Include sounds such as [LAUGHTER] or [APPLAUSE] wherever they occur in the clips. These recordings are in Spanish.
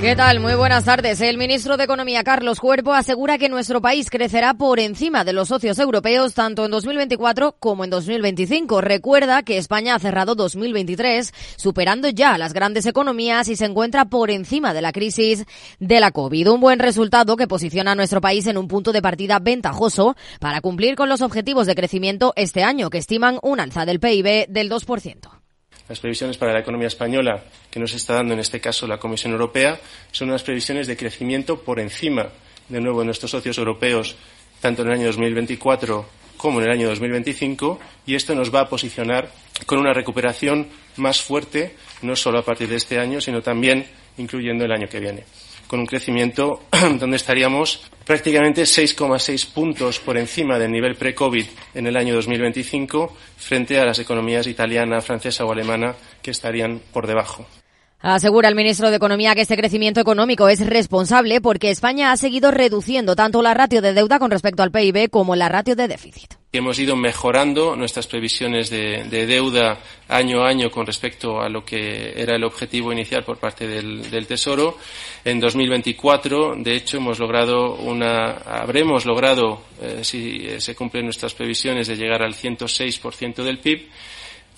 ¿Qué tal? Muy buenas tardes. El ministro de Economía, Carlos Cuerpo, asegura que nuestro país crecerá por encima de los socios europeos tanto en 2024 como en 2025. Recuerda que España ha cerrado 2023 superando ya las grandes economías y se encuentra por encima de la crisis de la COVID. Un buen resultado que posiciona a nuestro país en un punto de partida ventajoso para cumplir con los objetivos de crecimiento este año, que estiman un alza del PIB del 2%. Las previsiones para la economía española que nos está dando en este caso la Comisión Europea son unas previsiones de crecimiento por encima, de nuevo, de nuestros socios europeos, tanto en el año 2024 como en el año 2025, y esto nos va a posicionar con una recuperación más fuerte, no solo a partir de este año, sino también incluyendo el año que viene con un crecimiento [CLEARS THROAT] donde estaríamos prácticamente 6,6 puntos por encima del nivel pre-COVID en el año 2025 frente a las economías italiana, francesa o alemana que estarían por debajo. Asegura el ministro de Economía que este crecimiento económico es responsable porque España ha seguido reduciendo tanto la ratio de deuda con respecto al PIB como la ratio de déficit. Hemos ido mejorando nuestras previsiones de, deuda año a año con respecto a lo que era el objetivo inicial por parte del, Tesoro. En 2024, de hecho, hemos logrado una, habremos logrado, eh, si se cumplen nuestras previsiones, de llegar al 106% del PIB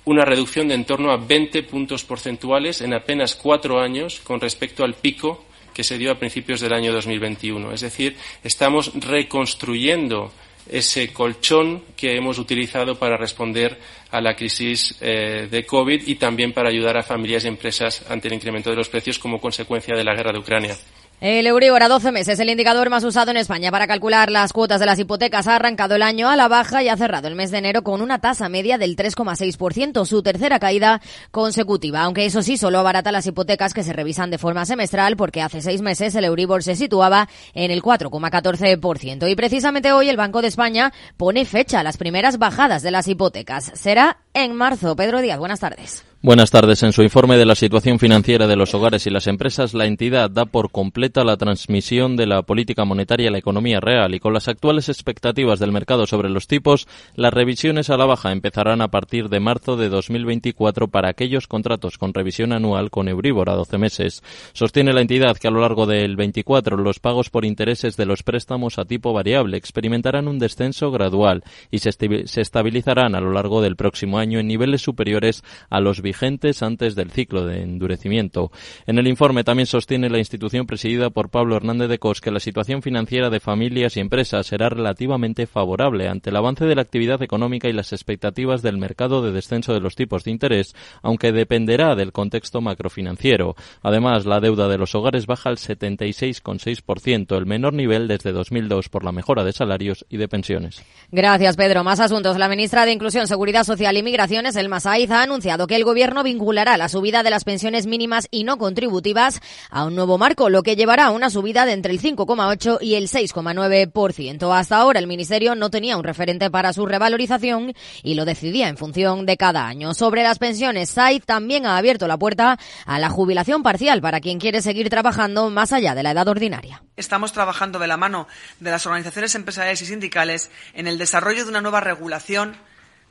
una reducción de en torno a 20 puntos porcentuales en apenas cuatro años con respecto al pico que se dio a principios del año 2021. Es decir, estamos reconstruyendo ese colchón que hemos utilizado para responder a la crisis eh, de COVID y también para ayudar a familias y empresas ante el incremento de los precios como consecuencia de la guerra de Ucrania. El Euribor a 12 meses, el indicador más usado en España para calcular las cuotas de las hipotecas, ha arrancado el año a la baja y ha cerrado el mes de enero con una tasa media del 3,6%, su tercera caída consecutiva. Aunque eso sí, solo abarata las hipotecas que se revisan de forma semestral, porque hace seis meses el Euribor se situaba en el 4,14%. Y precisamente hoy el Banco de España pone fecha a las primeras bajadas de las hipotecas. Será en marzo. Pedro Díaz, buenas tardes. Buenas tardes. En su informe de la situación financiera de los hogares y las empresas, la entidad da por completa la transmisión de la política monetaria a la economía real y con las actuales expectativas del mercado sobre los tipos, las revisiones a la baja empezarán a partir de marzo de 2024 para aquellos contratos con revisión anual con Euribor a 12 meses. Sostiene la entidad que a lo largo del 24 los pagos por intereses de los préstamos a tipo variable experimentarán un descenso gradual y se, estabilizarán a lo largo del próximo año en niveles superiores a los vigentes antes del ciclo de endurecimiento. En el informe también sostiene la institución presidida por Pablo Hernández de Cos que la situación financiera de familias y empresas será relativamente favorable ante el avance de la actividad económica y las expectativas del mercado de descenso de los tipos de interés, aunque dependerá del contexto macrofinanciero. Además, la deuda de los hogares baja al 76,6%, el menor nivel desde 2002 por la mejora de salarios y de pensiones. Gracias, Pedro. Más asuntos. La ministra de Inclusión, Seguridad Social y Migraciones, Elma Saiz, ha anunciado que el gobierno Gobierno vinculará la subida de las pensiones mínimas y no contributivas a un nuevo marco, lo que llevará a una subida de entre el 5,8 y el 6,9%. Hasta ahora el Ministerio no tenía un referente para su revalorización y lo decidía en función de cada año. Sobre las pensiones, SAID también ha abierto la puerta a la jubilación parcial para quien quiere seguir trabajando más allá de la edad ordinaria. Estamos trabajando de la mano de las organizaciones empresariales y sindicales en el desarrollo de una nueva regulación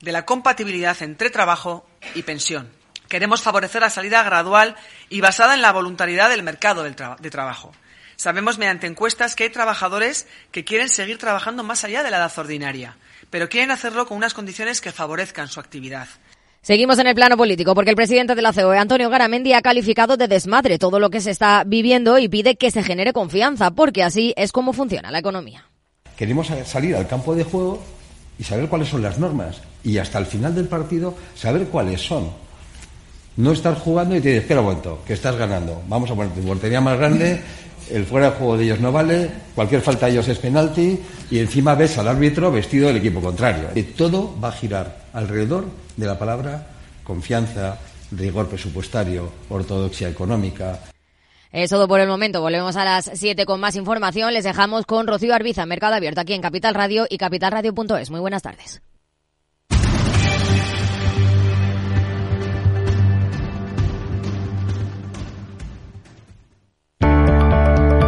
de la compatibilidad entre trabajo y pensión Queremos favorecer la salida gradual y basada en la voluntariedad del mercado de trabajo. Sabemos mediante encuestas que hay trabajadores que quieren seguir trabajando más allá de la edad ordinaria, pero quieren hacerlo con unas condiciones que favorezcan su actividad. Seguimos en el plano político porque el presidente de la COE, Antonio Garamendi, ha calificado de desmadre todo lo que se está viviendo y pide que se genere confianza, porque así es como funciona la economía. Queremos salir al campo de juego y saber cuáles son las normas y hasta el final del partido saber cuáles son no estar jugando y te dices, espera un momento, que estás ganando. Vamos a poner tu portería más grande, el fuera de juego de ellos no vale, cualquier falta de ellos es penalti y encima ves al árbitro vestido del equipo contrario. Y todo va a girar alrededor de la palabra confianza, rigor presupuestario, ortodoxia económica. Es todo por el momento. Volvemos a las 7 con más información. Les dejamos con Rocío Arbiza, Mercado Abierto, aquí en Capital Radio y capitalradio.es. Muy buenas tardes.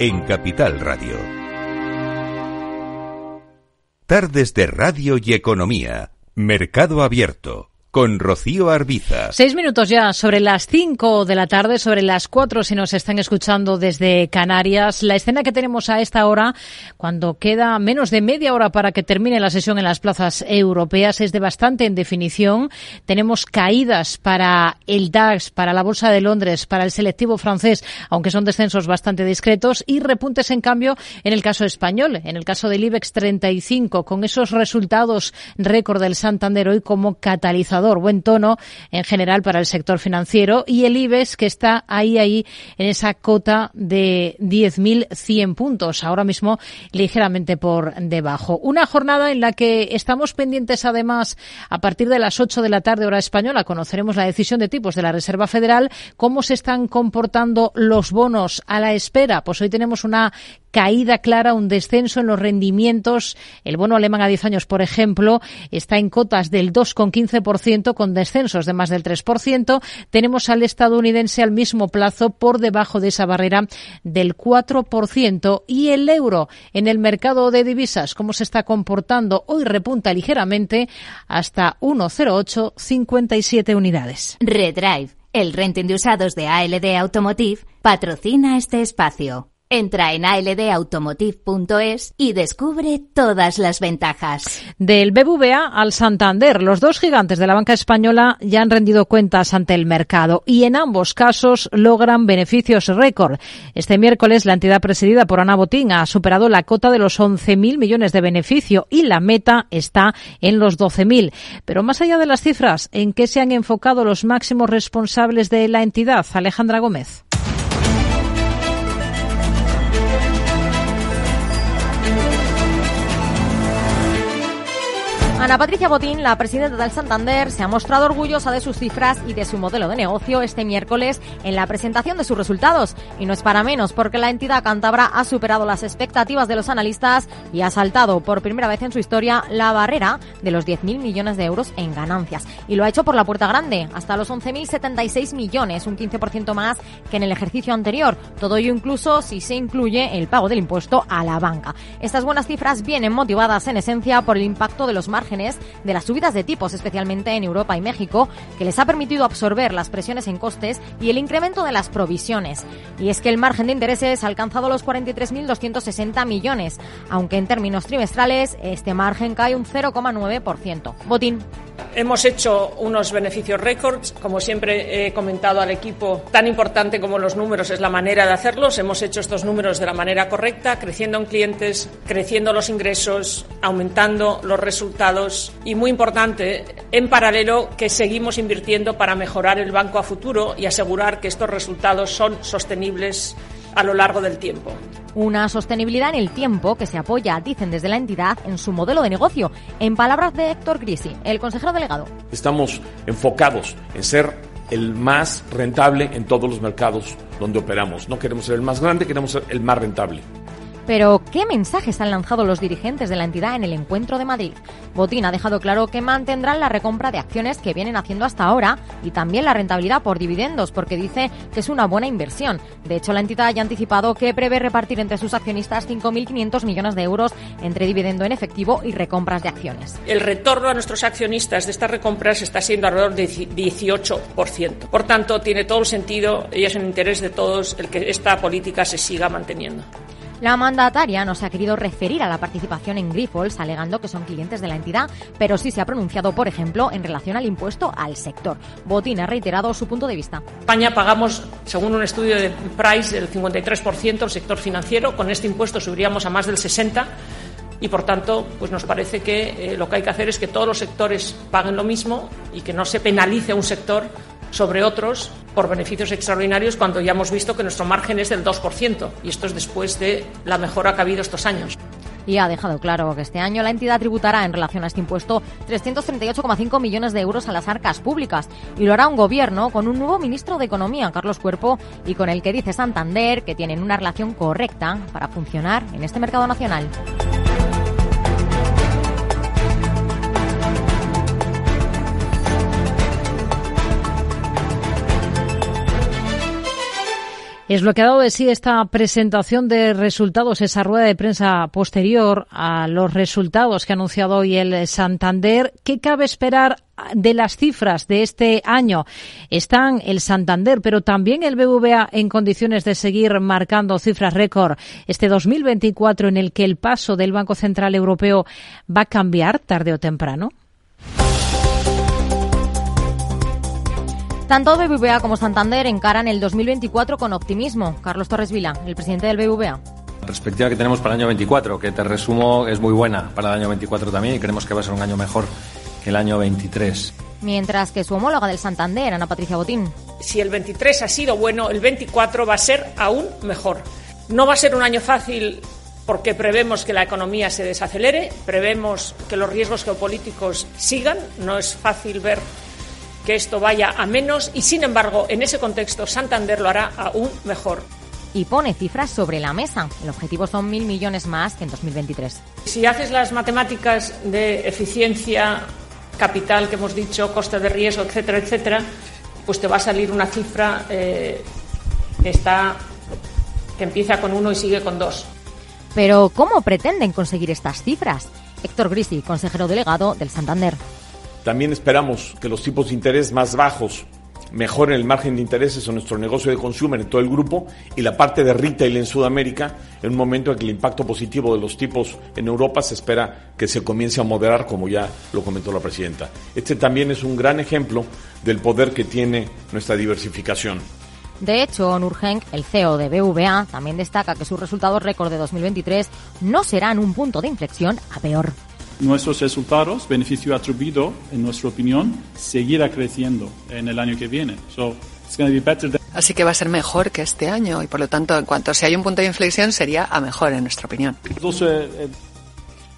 en Capital Radio. Tardes de Radio y Economía. Mercado Abierto con Rocío Arbiza. Seis minutos ya sobre las cinco de la tarde, sobre las cuatro si nos están escuchando desde Canarias. La escena que tenemos a esta hora, cuando queda menos de media hora para que termine la sesión en las plazas europeas, es de bastante en definición. Tenemos caídas para el DAX, para la Bolsa de Londres, para el selectivo francés, aunque son descensos bastante discretos, y repuntes en cambio en el caso español, en el caso del IBEX 35, con esos resultados récord del Santander hoy como catalizador buen tono en general para el sector financiero y el IBEX que está ahí, ahí en esa cota de 10.100 puntos, ahora mismo ligeramente por debajo. Una jornada en la que estamos pendientes además a partir de las 8 de la tarde hora española conoceremos la decisión de tipos de la Reserva Federal, cómo se están comportando los bonos a la espera. Pues hoy tenemos una caída clara, un descenso en los rendimientos. El bono alemán a 10 años, por ejemplo, está en cotas del 2,15% con descensos de más del 3%. Tenemos al estadounidense al mismo plazo por debajo de esa barrera del 4% y el euro en el mercado de divisas, ¿cómo se está comportando? Hoy repunta ligeramente hasta 1,0857 unidades. Redrive, el renting de usados de ALD Automotive, patrocina este espacio. Entra en aldautomotive.es y descubre todas las ventajas. Del BBVA al Santander, los dos gigantes de la banca española ya han rendido cuentas ante el mercado y en ambos casos logran beneficios récord. Este miércoles la entidad presidida por Ana Botín ha superado la cota de los 11.000 millones de beneficio y la meta está en los 12.000. Pero más allá de las cifras, ¿en qué se han enfocado los máximos responsables de la entidad? Alejandra Gómez. Ana Patricia Botín, la presidenta del Santander, se ha mostrado orgullosa de sus cifras y de su modelo de negocio este miércoles en la presentación de sus resultados. Y no es para menos, porque la entidad cántabra ha superado las expectativas de los analistas y ha saltado por primera vez en su historia la barrera de los 10.000 millones de euros en ganancias. Y lo ha hecho por la puerta grande, hasta los 11.076 millones, un 15% más que en el ejercicio anterior. Todo ello incluso si se incluye el pago del impuesto a la banca. Estas buenas cifras vienen motivadas en esencia por el impacto de los márgenes de las subidas de tipos, especialmente en Europa y México, que les ha permitido absorber las presiones en costes y el incremento de las provisiones. Y es que el margen de intereses ha alcanzado los 43.260 millones, aunque en términos trimestrales este margen cae un 0,9%. Botín. Hemos hecho unos beneficios récords, como siempre he comentado al equipo, tan importante como los números es la manera de hacerlos. Hemos hecho estos números de la manera correcta, creciendo en clientes, creciendo los ingresos, aumentando los resultados y, muy importante, en paralelo, que seguimos invirtiendo para mejorar el banco a futuro y asegurar que estos resultados son sostenibles a lo largo del tiempo. Una sostenibilidad en el tiempo que se apoya, dicen desde la entidad, en su modelo de negocio. En palabras de Héctor Grisi, el consejero delegado. Estamos enfocados en ser el más rentable en todos los mercados donde operamos. No queremos ser el más grande, queremos ser el más rentable. Pero, ¿qué mensajes han lanzado los dirigentes de la entidad en el encuentro de Madrid? Botín ha dejado claro que mantendrán la recompra de acciones que vienen haciendo hasta ahora y también la rentabilidad por dividendos, porque dice que es una buena inversión. De hecho, la entidad ya ha anticipado que prevé repartir entre sus accionistas 5.500 millones de euros entre dividendo en efectivo y recompras de acciones. El retorno a nuestros accionistas de estas recompras está siendo alrededor de 18%. Por tanto, tiene todo el sentido y es en interés de todos el que esta política se siga manteniendo. La mandataria no se ha querido referir a la participación en Grifols, alegando que son clientes de la entidad, pero sí se ha pronunciado, por ejemplo, en relación al impuesto al sector. Botín ha reiterado su punto de vista. España pagamos, según un estudio de Price, el 53% al sector financiero. Con este impuesto subiríamos a más del 60% y por tanto pues nos parece que eh, lo que hay que hacer es que todos los sectores paguen lo mismo y que no se penalice a un sector sobre otros por beneficios extraordinarios cuando ya hemos visto que nuestro margen es del 2% y esto es después de la mejora que ha habido estos años. Y ha dejado claro que este año la entidad tributará en relación a este impuesto 338,5 millones de euros a las arcas públicas y lo hará un gobierno con un nuevo ministro de Economía, Carlos Cuerpo, y con el que dice Santander que tienen una relación correcta para funcionar en este mercado nacional. Es lo que ha dado de sí esta presentación de resultados, esa rueda de prensa posterior a los resultados que ha anunciado hoy el Santander. ¿Qué cabe esperar de las cifras de este año? Están el Santander, pero también el BVA en condiciones de seguir marcando cifras récord este 2024 en el que el paso del Banco Central Europeo va a cambiar tarde o temprano. Tanto BBVA como Santander encaran el 2024 con optimismo. Carlos Torres Vila, el presidente del BBVA. La perspectiva que tenemos para el año 24, que te resumo, es muy buena para el año 24 también y creemos que va a ser un año mejor que el año 23. Mientras que su homóloga del Santander, Ana Patricia Botín. Si el 23 ha sido bueno, el 24 va a ser aún mejor. No va a ser un año fácil porque prevemos que la economía se desacelere, prevemos que los riesgos geopolíticos sigan. No es fácil ver que esto vaya a menos y, sin embargo, en ese contexto Santander lo hará aún mejor. Y pone cifras sobre la mesa. El objetivo son mil millones más que en 2023. Si haces las matemáticas de eficiencia, capital que hemos dicho, coste de riesgo, etcétera, etcétera, pues te va a salir una cifra eh, que está que empieza con uno y sigue con dos. Pero ¿cómo pretenden conseguir estas cifras? Héctor Grisi, consejero delegado del Santander. También esperamos que los tipos de interés más bajos mejoren el margen de intereses en nuestro negocio de consumer en todo el grupo y la parte de retail en Sudamérica en un momento en que el impacto positivo de los tipos en Europa se espera que se comience a moderar como ya lo comentó la presidenta. Este también es un gran ejemplo del poder que tiene nuestra diversificación. De hecho, Nurgenk, el CEO de BVA, también destaca que sus resultados récord de 2023 no serán un punto de inflexión a peor nuestros resultados, beneficio atribuido, en nuestra opinión, seguirá creciendo en el año que viene. Así que va a ser mejor que este año y por lo tanto, en cuanto si hay un punto de inflexión, sería a mejor en nuestra opinión. Eh,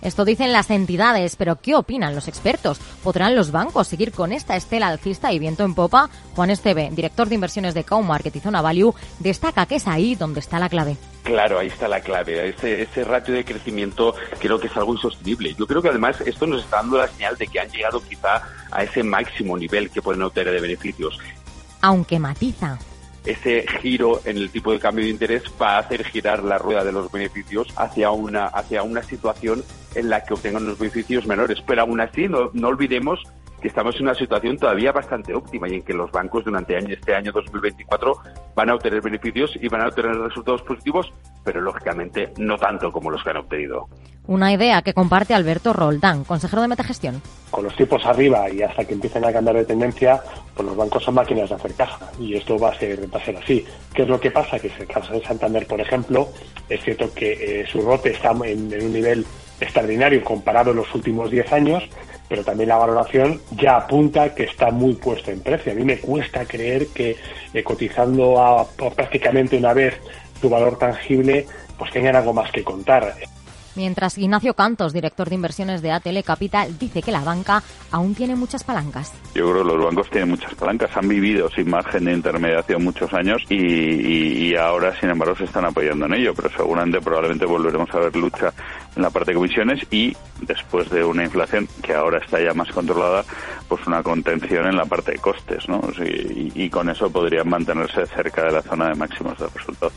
esto dicen las entidades, pero ¿qué opinan los expertos? ¿Podrán los bancos seguir con esta estela alcista y viento en popa? Juan Esteve, director de inversiones de Comarket y Zona Value, destaca que es ahí donde está la clave. Claro, ahí está la clave. Ese, ese ratio de crecimiento creo que es algo insostenible. Yo creo que además esto nos está dando la señal de que han llegado quizá a ese máximo nivel que pueden obtener de beneficios. Aunque matiza ese giro en el tipo de cambio de interés va a hacer girar la rueda de los beneficios hacia una, hacia una situación en la que obtengan los beneficios menores. Pero aún así, no, no olvidemos que estamos en una situación todavía bastante óptima y en que los bancos durante este año 2024 van a obtener beneficios y van a obtener resultados positivos, pero lógicamente no tanto como los que han obtenido. Una idea que comparte Alberto Roldán, consejero de Metagestión. Con los tipos arriba y hasta que empiecen a cambiar de tendencia, pues los bancos son máquinas de hacer caja y esto va a ser, va a ser así. ¿Qué es lo que pasa? Que en el caso de Santander, por ejemplo, es cierto que eh, su rote está en, en un nivel extraordinario comparado en los últimos 10 años, pero también la valoración ya apunta que está muy puesto en precio. A mí me cuesta creer que eh, cotizando a, prácticamente una vez su valor tangible, pues tengan algo más que contar. Mientras Ignacio Cantos, director de inversiones de ATL Capital, dice que la banca aún tiene muchas palancas. Yo creo que los bancos tienen muchas palancas, han vivido sin margen de intermediación muchos años y, ahora, sin embargo, se están apoyando en ello, pero seguramente probablemente volveremos a ver lucha en la parte de comisiones y después de una inflación que ahora está ya más controlada, pues una contención en la parte de costes, ¿no? y con eso podrían mantenerse cerca de la zona de máximos de resultados.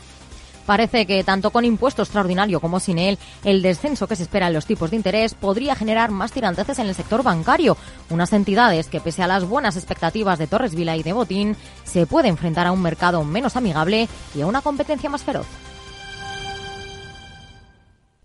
Parece que tanto con impuesto extraordinario como sin él, el descenso que se espera en los tipos de interés podría generar más tiranteces en el sector bancario, unas entidades que pese a las buenas expectativas de Torres Vila y de Botín, se puede enfrentar a un mercado menos amigable y a una competencia más feroz.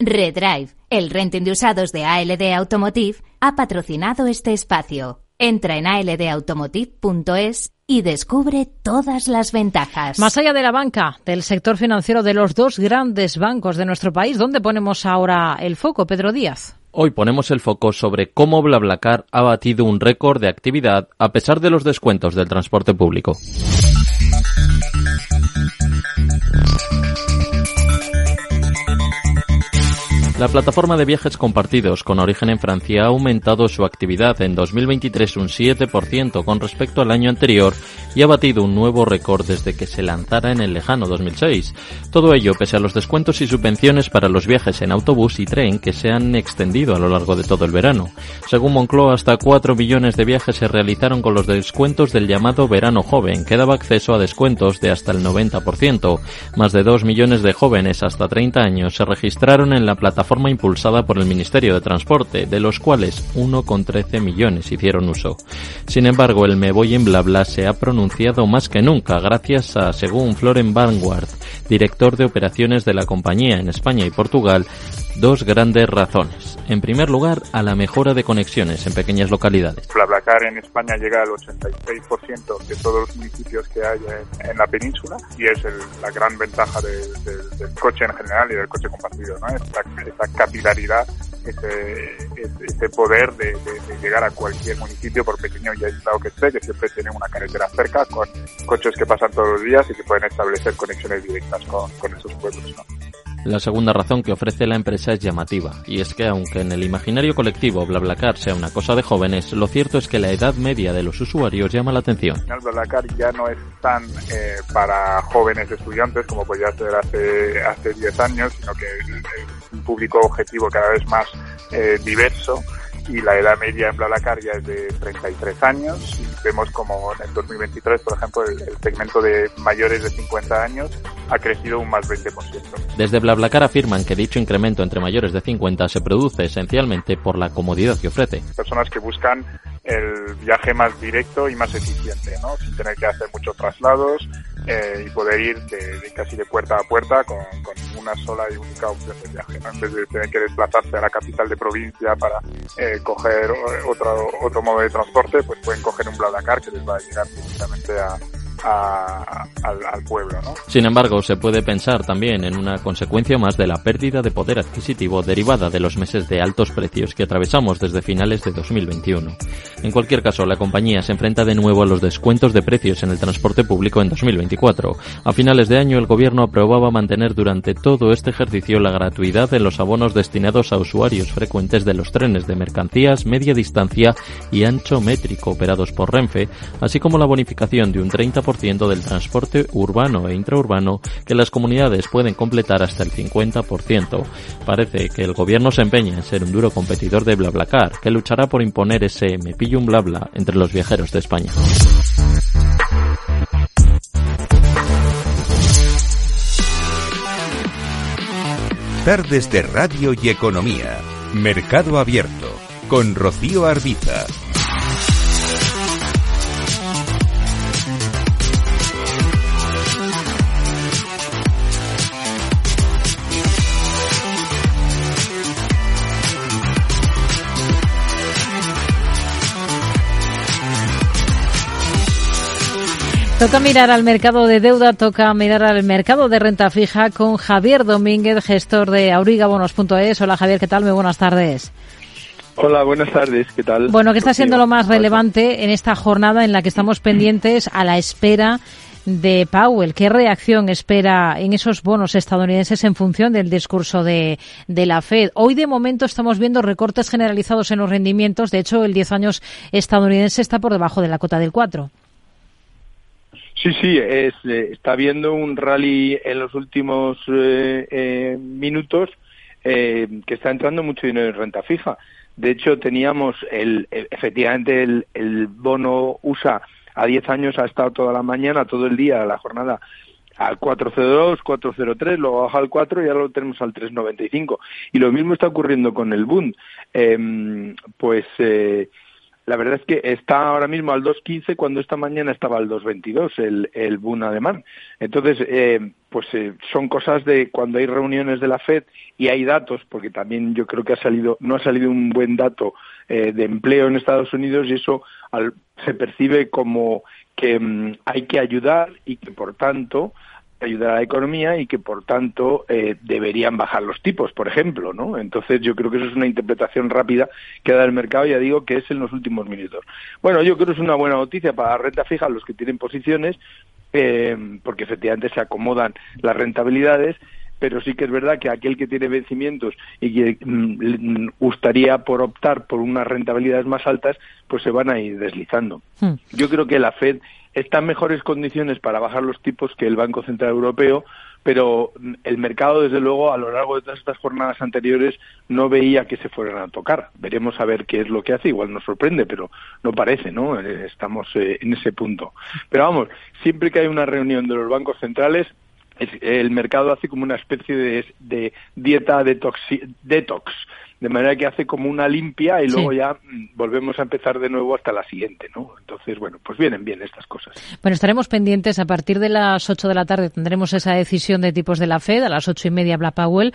Redrive, el renting de usados de ALD Automotive, ha patrocinado este espacio. Entra en aldautomotive.es y descubre todas las ventajas. Más allá de la banca, del sector financiero de los dos grandes bancos de nuestro país, ¿dónde ponemos ahora el foco, Pedro Díaz? Hoy ponemos el foco sobre cómo BlaBlaCar ha batido un récord de actividad a pesar de los descuentos del transporte público. La plataforma de viajes compartidos con origen en Francia ha aumentado su actividad en 2023 un 7% con respecto al año anterior y ha batido un nuevo récord desde que se lanzara en el lejano 2006. Todo ello pese a los descuentos y subvenciones para los viajes en autobús y tren que se han extendido a lo largo de todo el verano. Según Moncloa, hasta 4 millones de viajes se realizaron con los descuentos del llamado verano joven, que daba acceso a descuentos de hasta el 90%. Más de 2 millones de jóvenes hasta 30 años se registraron en la plataforma forma impulsada por el Ministerio de Transporte, de los cuales 1,13 millones hicieron uso. Sin embargo, el Me Voy en Blabla se ha pronunciado más que nunca gracias a, según Floren Vanguard, director de operaciones de la compañía en España y Portugal, dos grandes razones. En primer lugar, a la mejora de conexiones en pequeñas localidades. BlaBlaCar en España llega al 86% de todos los municipios que hay en, la península y es la gran ventaja del coche en general y del coche compartido, ¿no? Esta, capilaridad, ese, poder de, llegar a cualquier municipio, por pequeño y aislado que esté, que siempre tiene una carretera cerca con coches que pasan todos los días y que pueden establecer conexiones directas con, con esos pueblos, ¿no? La segunda razón que ofrece la empresa es llamativa, y es que aunque en el imaginario colectivo BlaBlaCar sea una cosa de jóvenes, lo cierto es que la edad media de los usuarios llama la atención. BlaBlaCar ya no es tan eh, para jóvenes estudiantes como podía ser hace hace 10 años, sino que es un público objetivo cada vez más eh, diverso y la edad media en BlaBlaCar ya es de 33 años y vemos como en el 2023, por ejemplo, el, segmento de mayores de 50 años ha crecido un más 20%. Desde BlaBlaCar afirman que dicho incremento entre mayores de 50 se produce esencialmente por la comodidad que ofrece. Personas que buscan el viaje más directo y más eficiente, ¿no? sin tener que hacer muchos traslados eh, y poder ir de, casi de puerta a puerta con, una sola y única opción de viaje. ¿no? En vez de tener que desplazarse a la capital de provincia para eh, coger otro, otro modo de transporte, pues pueden coger un BlaBlaCar que les va a llegar directamente a, Sin embargo, se puede pensar también en una consecuencia más de la pérdida de poder adquisitivo derivada de los meses de altos precios que atravesamos desde finales de 2021. En cualquier caso, la compañía se enfrenta de nuevo a los descuentos de precios en el transporte público en 2024. A finales de año, el gobierno aprobaba mantener durante todo este ejercicio la gratuidad en los abonos destinados a usuarios frecuentes de los trenes de mercancías, media distancia y ancho métrico operados por Renfe, así como la bonificación de un 30% del transporte urbano e intraurbano que las comunidades pueden completar hasta el 50%. Parece que el gobierno se empeña en ser un duro competidor de BlaBlaCar, que luchará por imponer ese me pillo un blabla entre los viajeros de España. Tardes de Radio y Economía. Mercado Abierto. Con Rocío Arbiza. Toca mirar al mercado de deuda, toca mirar al mercado de renta fija con Javier Domínguez, gestor de aurigabonos.es. Hola Javier, ¿qué tal? Muy buenas tardes. Hola, buenas tardes, ¿qué tal? Bueno, ¿qué está siendo lo más relevante en esta jornada en la que estamos pendientes a la espera de Powell? ¿Qué reacción espera en esos bonos estadounidenses en función del discurso de, de, la Fed? Hoy, de momento, estamos viendo recortes generalizados en los rendimientos. De hecho, el 10 años estadounidense está por debajo de la cota del 4. Sí, sí, es, eh, está habiendo un rally en los últimos eh, eh, minutos que está entrando mucho dinero en renta fija. De hecho, teníamos el, efectivamente el, el bono USA a 10 años ha estado toda la mañana, todo el día, la jornada al 402, 403, luego baja al 4 y ahora lo tenemos al 395. Y lo mismo está ocurriendo con el Bund. Em, pues la verdad es que está ahora mismo al 2.15 cuando esta mañana estaba al 2.22 el, el Bund alemán. Entonces, eh, pues eh, son cosas de cuando hay reuniones de la Fed y hay datos, porque también yo creo que ha salido, no ha salido un buen dato eh, de empleo en Estados Unidos y eso se percibe como que mm, hay que ayudar y que por tanto ayudar a la economía y que por tanto eh, deberían bajar los tipos, por ejemplo, ¿no? Entonces yo creo que eso es una interpretación rápida que da el mercado, ya digo que es en los últimos minutos. Bueno, yo creo que es una buena noticia para la renta fija, los que tienen posiciones, eh, porque efectivamente se acomodan las rentabilidades pero sí que es verdad que aquel que tiene vencimientos y que mm, gustaría por optar por unas rentabilidades más altas, pues se van a ir deslizando. Hmm. Yo creo que la Fed está en mejores condiciones para bajar los tipos que el Banco Central Europeo, pero el mercado, desde luego, a lo largo de todas estas jornadas anteriores no veía que se fueran a tocar. Veremos a ver qué es lo que hace. Igual nos sorprende, pero no parece, ¿no? Eh, estamos eh, en ese punto. Pero vamos, siempre que hay una reunión de los bancos centrales, el mercado hace como una especie de, dieta detox, detox, de manera que hace como una limpia y luego ya mm, volvemos a empezar de nuevo hasta la siguiente, ¿no? Entonces, bueno, pues vienen bien estas cosas. Bueno, estaremos pendientes a partir de las 8 de la tarde tendremos esa decisión de tipos de la Fed, a las ocho y media Black Powell.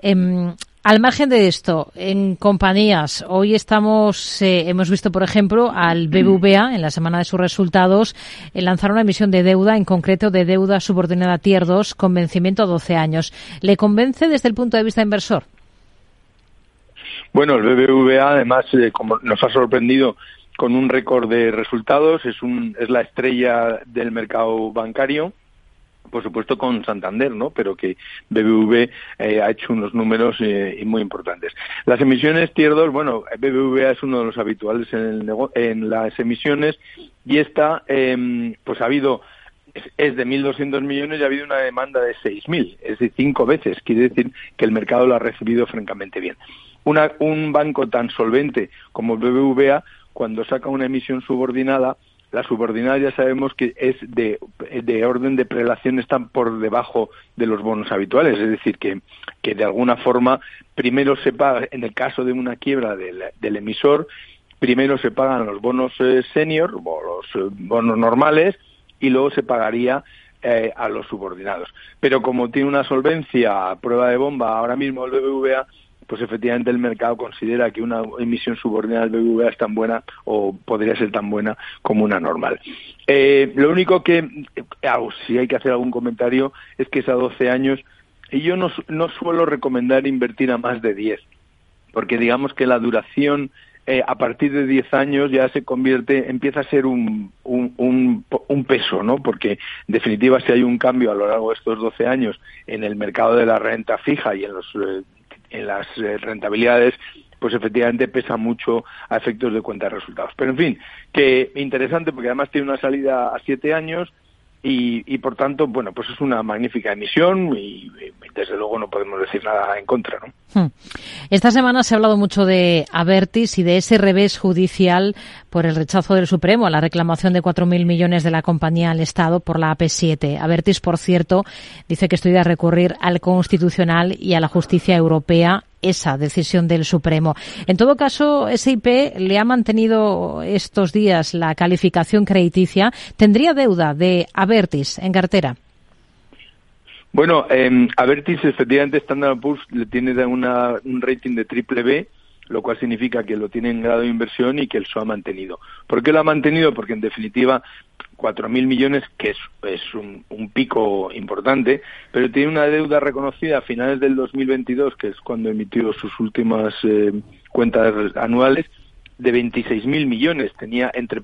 Em, al margen de esto, en compañías, hoy estamos, eh, hemos visto, por ejemplo, al [CLEARS THROAT] BBVA, en la semana de sus resultados, eh, lanzar una emisión de deuda, en concreto de deuda subordinada Tier 2, con vencimiento a 12 años. ¿Le convence desde el punto de vista inversor? Bueno, el BBVA, además, eh, como nos ha sorprendido con un récord de resultados, es, un, es la estrella del mercado bancario por supuesto con Santander, ¿no? Pero que BBV eh, ha hecho unos números eh, muy importantes. Las emisiones Tier 2, bueno, BBVA es uno de los habituales en, el en las emisiones y esta, em, pues ha habido es de 1.200 millones y ha habido una demanda de 6.000, es decir, cinco veces. Quiere decir que el mercado lo ha recibido francamente bien. Una, un banco tan solvente como BBVA, cuando saca una emisión subordinada, la subordinada ya sabemos que es de, de orden de prelación, están por debajo de los bonos habituales, es decir, que, que de alguna forma primero se paga, en el caso de una quiebra del, emisor, primero se pagan los bonos eh, senior o los eh, bonos normales y luego se pagaría eh, a los subordinados. Pero como tiene una solvencia a prueba de bomba ahora mismo el BBVA, pues efectivamente el mercado considera que una emisión subordinada del BBVA es tan buena o podría ser tan buena como una normal. Eh, lo único que, eh, si hay que hacer algún comentario, es que es a 12 años y yo no, no suelo recomendar invertir a más de 10, porque digamos que la duración eh, a partir de 10 años ya se convierte, empieza a ser un, un, un, peso, ¿no? Porque en definitiva si hay un cambio a lo largo de estos 12 años en el mercado de la renta fija y en los en las eh, rentabilidades, pues efectivamente pesa mucho a efectos de cuenta de resultados. Pero en fin, que interesante porque además tiene una salida a siete años y, y, por tanto, bueno, pues es una magnífica emisión y, desde luego no podemos decir nada en contra, ¿no? Hmm. Esta semana se ha hablado mucho de Avertis y de ese revés judicial por el rechazo del Supremo a la reclamación de 4.000 millones de la compañía al Estado por la AP7. Avertis, por cierto, dice que estudia recurrir al Constitucional y a la justicia europea esa decisión del Supremo. En todo caso, SIP le ha mantenido estos días la calificación crediticia. ¿Tendría deuda de Avertis en cartera? Bueno, eh, Avertis efectivamente Standard Poor's le tiene una, un rating de triple B, lo cual significa que lo tiene en grado de inversión y que se ha mantenido. ¿Por qué lo ha mantenido? Porque en definitiva 4.000 millones, que es, un, pico importante, pero tiene una deuda reconocida a finales del 2022, que es cuando emitió sus últimas eh, cuentas anuales, de 26.000 millones. Tenía entre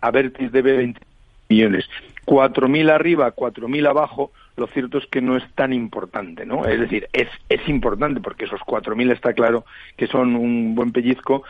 Avertis debe 20 millones. 4.000 arriba, 4.000 abajo, lo cierto es que no es tan importante, ¿no? Es decir, es, es importante porque esos 4.000 está claro que son un buen pellizco,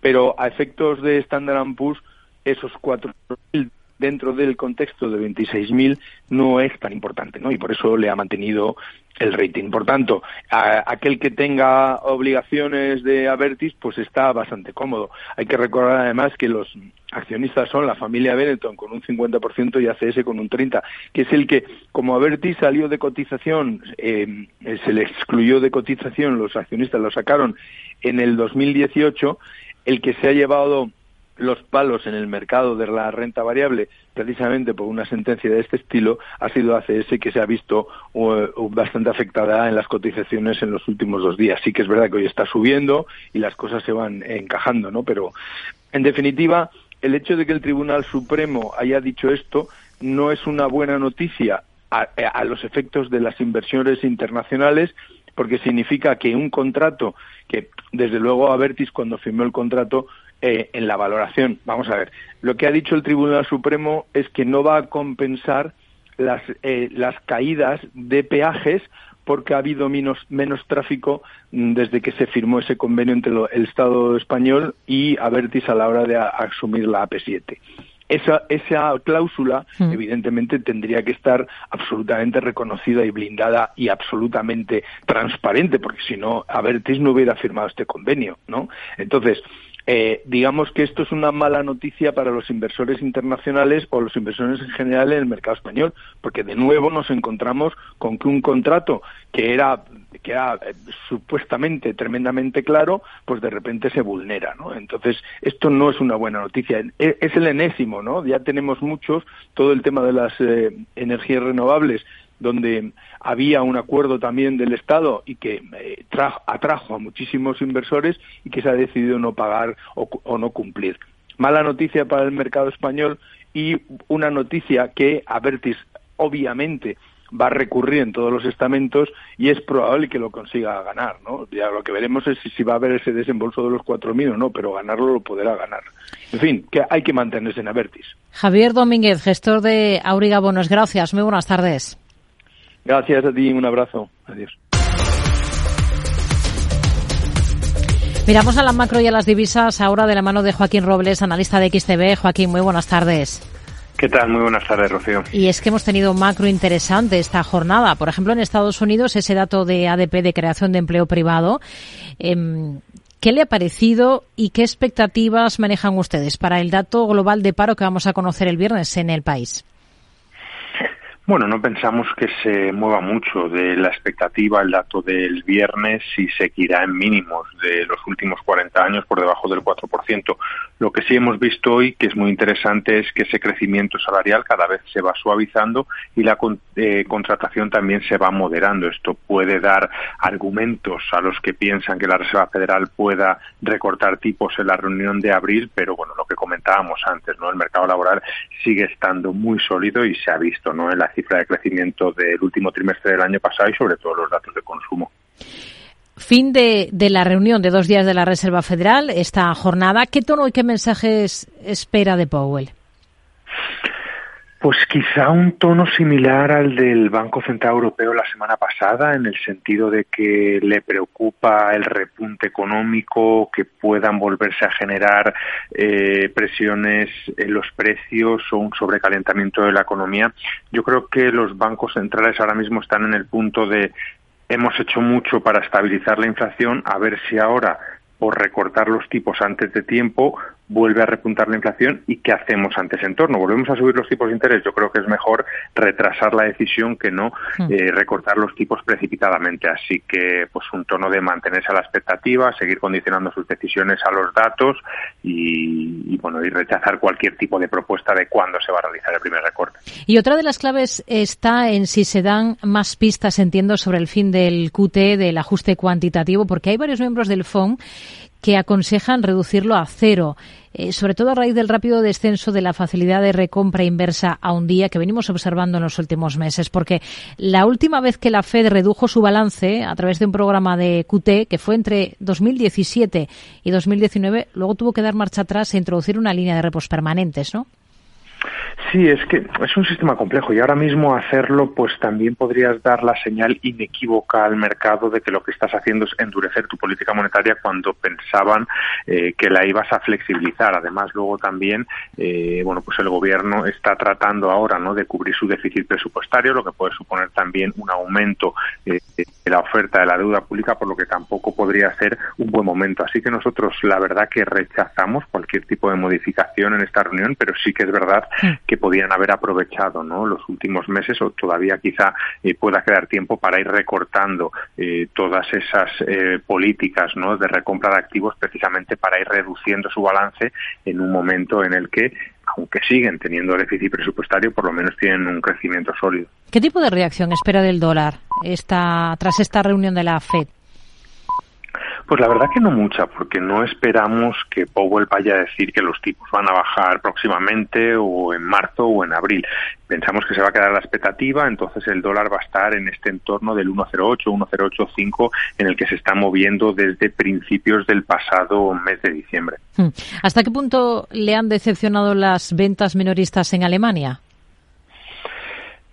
pero a efectos de Standard Poor's, esos 4.000 dentro del contexto de 26.000 no es tan importante, ¿no? Y por eso le ha mantenido el rating. Por tanto, aquel que tenga obligaciones de Avertis, pues está bastante cómodo. Hay que recordar además que los accionistas son la familia Benetton con un 50% y ACS con un 30%, que es el que, como Avertis salió de cotización, eh, se le excluyó de cotización, los accionistas lo sacaron en el 2018, el que se ha llevado los palos en el mercado de la renta variable precisamente por una sentencia de este estilo ha sido ACS que se ha visto uh, bastante afectada en las cotizaciones en los últimos dos días. Sí que es verdad que hoy está subiendo y las cosas se van encajando, ¿no? Pero en definitiva, el hecho de que el Tribunal Supremo haya dicho esto no es una buena noticia a los efectos de las inversiones internacionales porque significa que un contrato que desde luego Avertis cuando firmó el contrato eh, en la valoración. Vamos a ver, lo que ha dicho el Tribunal Supremo es que no va a compensar las, eh, las caídas de peajes porque ha habido menos, menos tráfico mm, desde que se firmó ese convenio entre el Estado español y Avertis a la hora de asumir la AP7 esa, esa cláusula, mm. evidentemente, tendría que estar absolutamente reconocida y blindada y absolutamente transparente, porque si no, Avertis no hubiera firmado este convenio, ¿no? Entonces, eh, digamos que esto es una mala noticia para los inversores internacionales o los inversores en general en el mercado español, porque de nuevo nos encontramos con que un contrato que era que era eh, supuestamente tremendamente claro, pues de repente se vulnera, ¿no? Entonces, esto no es una buena noticia. E, es el enésimo, ¿no? Ya tenemos muchos, todo el tema de las eh, energías renovables donde había un acuerdo también del Estado y que eh, atrajo a muchísimos inversores y que se ha decidido no pagar o, no cumplir. Mala noticia para el mercado español y una noticia que Avertis obviamente va a recurrir en todos los estamentos y es probable que lo consiga ganar, ¿no? Ya lo que veremos es si, va a haber ese desembolso de los 4.000 o no, pero ganarlo lo podrá ganar. En fin, que hay que mantenerse en Avertis. Javier Domínguez, gestor de Auriga Bonos, gracias. Muy buenas tardes. Gracias a ti, un abrazo. Adiós. Miramos a la macro y a las divisas ahora de la mano de Joaquín Robles, analista de XTB. Joaquín, muy buenas tardes. ¿Qué tal? Muy buenas tardes, Rocío. Y es que hemos tenido macro interesante esta jornada. Por ejemplo, en Estados Unidos, ese dato de ADP de creación de empleo privado. Em, ¿Qué le ha parecido y qué expectativas manejan ustedes para el dato global de paro que vamos a conocer el viernes en el país? Bueno, no pensamos que se mueva mucho de la expectativa el dato del viernes y seguirá en mínimos de los últimos 40 años por debajo del 4%. Lo que sí hemos visto hoy, que es muy interesante, es que ese crecimiento salarial cada vez se va suavizando y la eh, contratación también se va moderando. Esto puede dar argumentos a los que piensan que la Reserva Federal pueda recortar tipos en la reunión de abril, pero bueno, lo que comentábamos antes, ¿no? El mercado laboral sigue estando muy sólido y se ha visto, ¿no? En la cifra de crecimiento del último trimestre del año pasado y sobre todo los datos de consumo. Fin de, de, la reunión de dos días de la Reserva Federal, esta jornada. ¿Qué tono y qué mensajes espera de Powell? Pues quizá un tono similar al del Banco Central Europeo la semana pasada, en el sentido de que le preocupa el repunte económico, que puedan volverse a generar eh, presiones en los precios o un sobrecalentamiento de la economía. Yo creo que los bancos centrales ahora mismo están en el punto de hemos hecho mucho para estabilizar la inflación, a ver si ahora por recortar los tipos antes de tiempo vuelve a repuntar la inflación y qué hacemos ante ese entorno. Volvemos a subir los tipos de interés. Yo creo que es mejor retrasar la decisión que no hmm. eh, recortar los tipos precipitadamente. Así que, pues, un tono de mantenerse a la expectativa, seguir condicionando sus decisiones a los datos y, bueno, y rechazar cualquier tipo de propuesta de cuándo se va a realizar el primer recorte. Y otra de las claves está en si se dan más pistas, entiendo, sobre el fin del QT, del ajuste cuantitativo, porque hay varios miembros del FON que aconsejan reducirlo a cero. Eh, sobre todo a raíz del rápido descenso de la facilidad de recompra inversa a un día que venimos observando en los últimos meses, porque la última vez que la Fed redujo su balance a través de un programa de QT, que fue entre 2017 y 2019, luego tuvo que dar marcha atrás e introducir una línea de repos permanentes, ¿no? Sí, es que es un sistema complejo y ahora mismo hacerlo, pues también podrías dar la señal inequívoca al mercado de que lo que estás haciendo es endurecer tu política monetaria cuando pensaban eh, que la ibas a flexibilizar. Además, luego también, eh, bueno, pues el gobierno está tratando ahora, ¿no?, de cubrir su déficit presupuestario, lo que puede suponer también un aumento eh, de la oferta de la deuda pública, por lo que tampoco podría ser un buen momento. Así que nosotros, la verdad, que rechazamos cualquier tipo de modificación en esta reunión, pero sí que es verdad mm. Que podían haber aprovechado ¿no? los últimos meses o todavía quizá eh, pueda quedar tiempo para ir recortando eh, todas esas políticas ¿no? de recompra de activos precisamente para ir reduciendo su balance en un momento en el que aunque siguen teniendo déficit presupuestario, por lo menos tienen un crecimiento sólido. ¿Qué tipo de reacción espera del dólar esta, tras esta reunión de la FED? Pues la verdad que no mucha, porque no esperamos que Powell vaya a decir que los tipos van a bajar próximamente o en marzo o en abril. Pensamos que se va a quedar la expectativa, entonces el dólar va a estar en este entorno del 1,08, 1,085 en el que se está moviendo desde principios del pasado mes de diciembre. Hmm. ¿Hasta qué punto le han decepcionado las ventas minoristas en Alemania?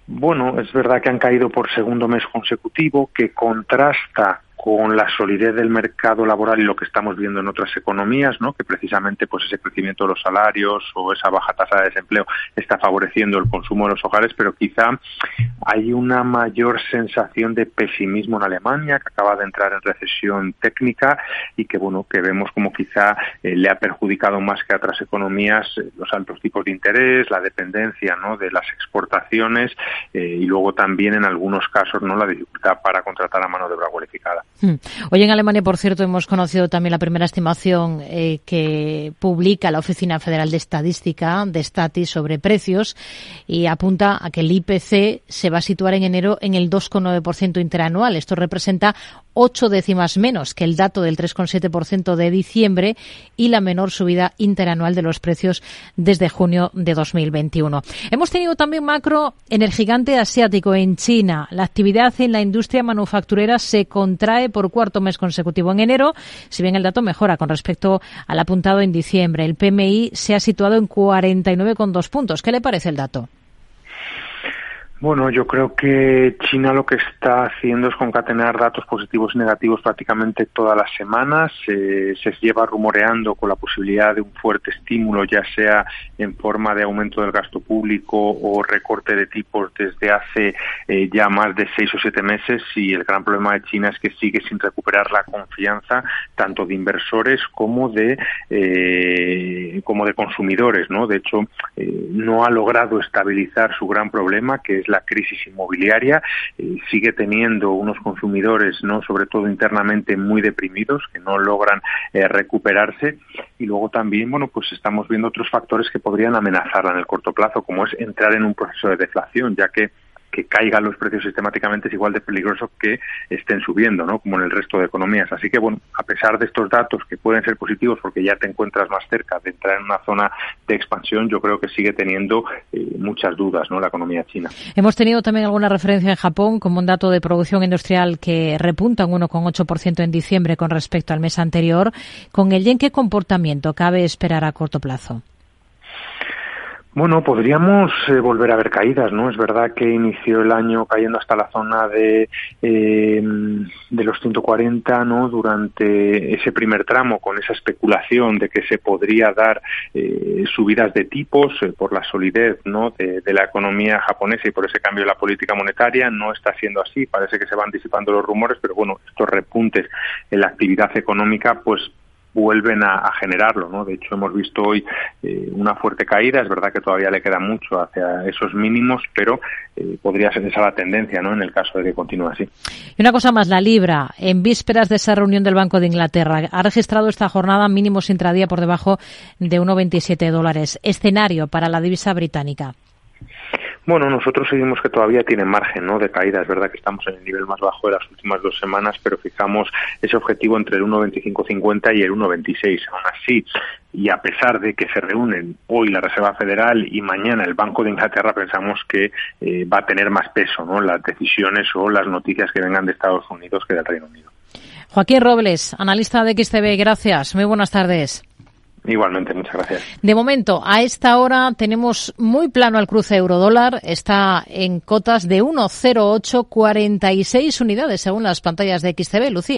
Bueno, es verdad que han caído por segundo mes consecutivo, que contrasta con la solidez del mercado laboral y lo que estamos viendo en otras economías, ¿no? que precisamente pues ese crecimiento de los salarios o esa baja tasa de desempleo está favoreciendo el consumo de los hogares, pero quizá hay una mayor sensación de pesimismo en Alemania, que acaba de entrar en recesión técnica y que bueno que vemos como quizá eh, le ha perjudicado más que a otras economías eh, los altos tipos de interés, la dependencia ¿no? de las exportaciones eh, y luego también en algunos casos no la dificultad para contratar a mano de obra cualificada. Hmm. Hoy en Alemania, por cierto, hemos conocido también la primera estimación eh, que publica la Oficina Federal de Estadística de Statis sobre precios y apunta a que el IPC se va a situar en enero en el 2,9% interanual. Esto representa ocho décimas menos que el dato del 3,7% de diciembre y la menor subida interanual de los precios desde junio de 2021. Hemos tenido también macro en el gigante asiático, en China. La actividad en la industria manufacturera se contrae por cuarto mes consecutivo en enero, si bien el dato mejora con respecto al apuntado en diciembre. El PMI se ha situado en 49,2 puntos. ¿Qué le parece el dato? Bueno, yo creo que China lo que está haciendo es concatenar datos positivos y negativos prácticamente todas las semanas. se lleva rumoreando con la posibilidad de un fuerte estímulo, ya sea en forma de aumento del gasto público o recorte de tipos desde hace eh, ya más de seis o siete meses. Y el gran problema de China es que sigue sin recuperar la confianza tanto de inversores como de eh, como de consumidores. ¿no? De hecho, eh, no ha logrado estabilizar su gran problema, que es la crisis inmobiliaria, eh, sigue teniendo unos consumidores, no sobre todo internamente, muy deprimidos, que no logran eh, recuperarse. Y luego también, bueno, pues estamos viendo otros factores que podrían amenazarla en el corto plazo, como es entrar en un proceso de deflación, ya que que caigan los precios sistemáticamente es igual de peligroso que estén subiendo, ¿no? Como en el resto de economías. Así que, bueno, a pesar de estos datos que pueden ser positivos porque ya te encuentras más cerca de entrar en una zona de expansión, yo creo que sigue teniendo eh, muchas dudas, ¿no? La economía china. Hemos tenido también alguna referencia en Japón como un dato de producción industrial que repunta un 1,8% en diciembre con respecto al mes anterior. Con el yen, ¿qué comportamiento cabe esperar a corto plazo? Bueno, podríamos eh, volver a ver caídas, ¿no? Es verdad que inició el año cayendo hasta la zona de, eh, de los 140, ¿no? Durante ese primer tramo, con esa especulación de que se podría dar eh, subidas de tipos por la solidez, ¿no? De, la economía japonesa y por ese cambio de la política monetaria. No está siendo así. Parece que se van disipando los rumores, pero bueno, estos repuntes en la actividad económica, pues vuelven a, generarlo, ¿no? De hecho, hemos visto hoy eh, una fuerte caída. Es verdad que todavía le queda mucho hacia esos mínimos, pero eh, podría ser esa la tendencia, ¿no? En el caso de que continúe así. Y una cosa más, la libra, en vísperas de esa reunión del Banco de Inglaterra, ha registrado esta jornada mínimos intradía por debajo de 1,27 dólares. Escenario para la divisa británica. Bueno, nosotros seguimos que todavía tiene margen ¿no? de caída. Es verdad que estamos en el nivel más bajo de las últimas dos semanas, pero fijamos ese objetivo entre el 1,2550 y el 1,26. Aún así, y a pesar de que se reúnen hoy la Reserva Federal y mañana el Banco de Inglaterra, pensamos que eh, va a tener más peso ¿no? las decisiones o las noticias que vengan de Estados Unidos que del Reino Unido. Joaquín Robles, analista de XTV, gracias. Muy buenas tardes. Igualmente, muchas gracias. De momento, a esta hora tenemos muy plano al cruce euro-dólar. Está en cotas de 1,0846 unidades según las pantallas de XTV. Lucía.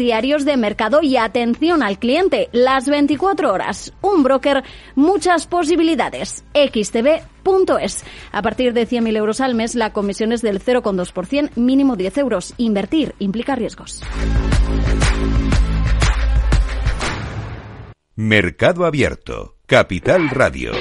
diarios de mercado y atención al cliente las 24 horas. Un broker, muchas posibilidades. xtb.es. A partir de 100.000 euros al mes, la comisión es del 0,2%, mínimo 10 euros. Invertir implica riesgos. Mercado Abierto, Capital Radio.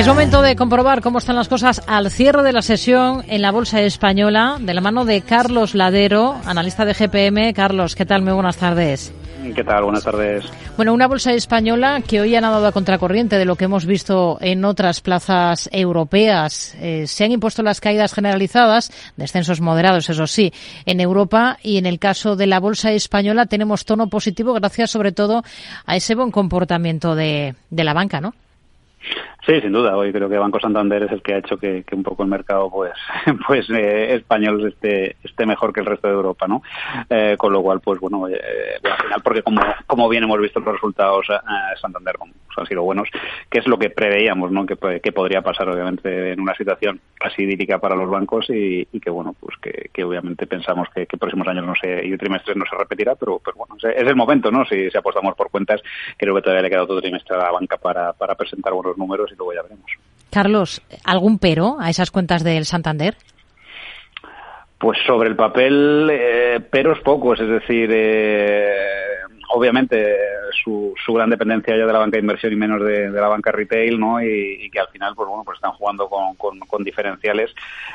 Es momento de comprobar cómo están las cosas al cierre de la sesión en la Bolsa Española, de la mano de Carlos Ladero, analista de GPM. Carlos, ¿qué tal? Muy buenas tardes. ¿Qué tal? Buenas tardes. Bueno, una bolsa española que hoy ha nadado a contracorriente de lo que hemos visto en otras plazas europeas. Eh, se han impuesto las caídas generalizadas, descensos moderados, eso sí, en Europa y en el caso de la bolsa española tenemos tono positivo gracias sobre todo a ese buen comportamiento de, de la banca, ¿no? Sí, sin duda. Hoy creo que Banco Santander es el que ha hecho que, un poco el mercado pues [LAUGHS] pues eh, español esté, esté mejor que el resto de Europa, ¿no? Eh, con lo cual, pues bueno, eh, al final, porque como, como bien hemos visto los resultados eh, Santander han sido buenos, que es lo que preveíamos, ¿no? Que, que podría pasar, obviamente, en una situación así idílica para los bancos y, que, bueno, pues que, que obviamente pensamos que, que, próximos años no sé, y trimestres no se repetirá, pero, pero bueno, es el momento, ¿no? Si, si apostamos por cuentas, creo que todavía le queda otro trimestre a la banca para, para presentar buenos números y luego ya veremos. Carlos, ¿algún pero a esas cuentas del Santander? Pues sobre el papel, eh, peros pocos, es decir, eh, obviamente su, su, gran dependencia ya de la banca de inversión y menos de, la banca retail, ¿no? Y, que al final, pues bueno, pues están jugando con, con, diferenciales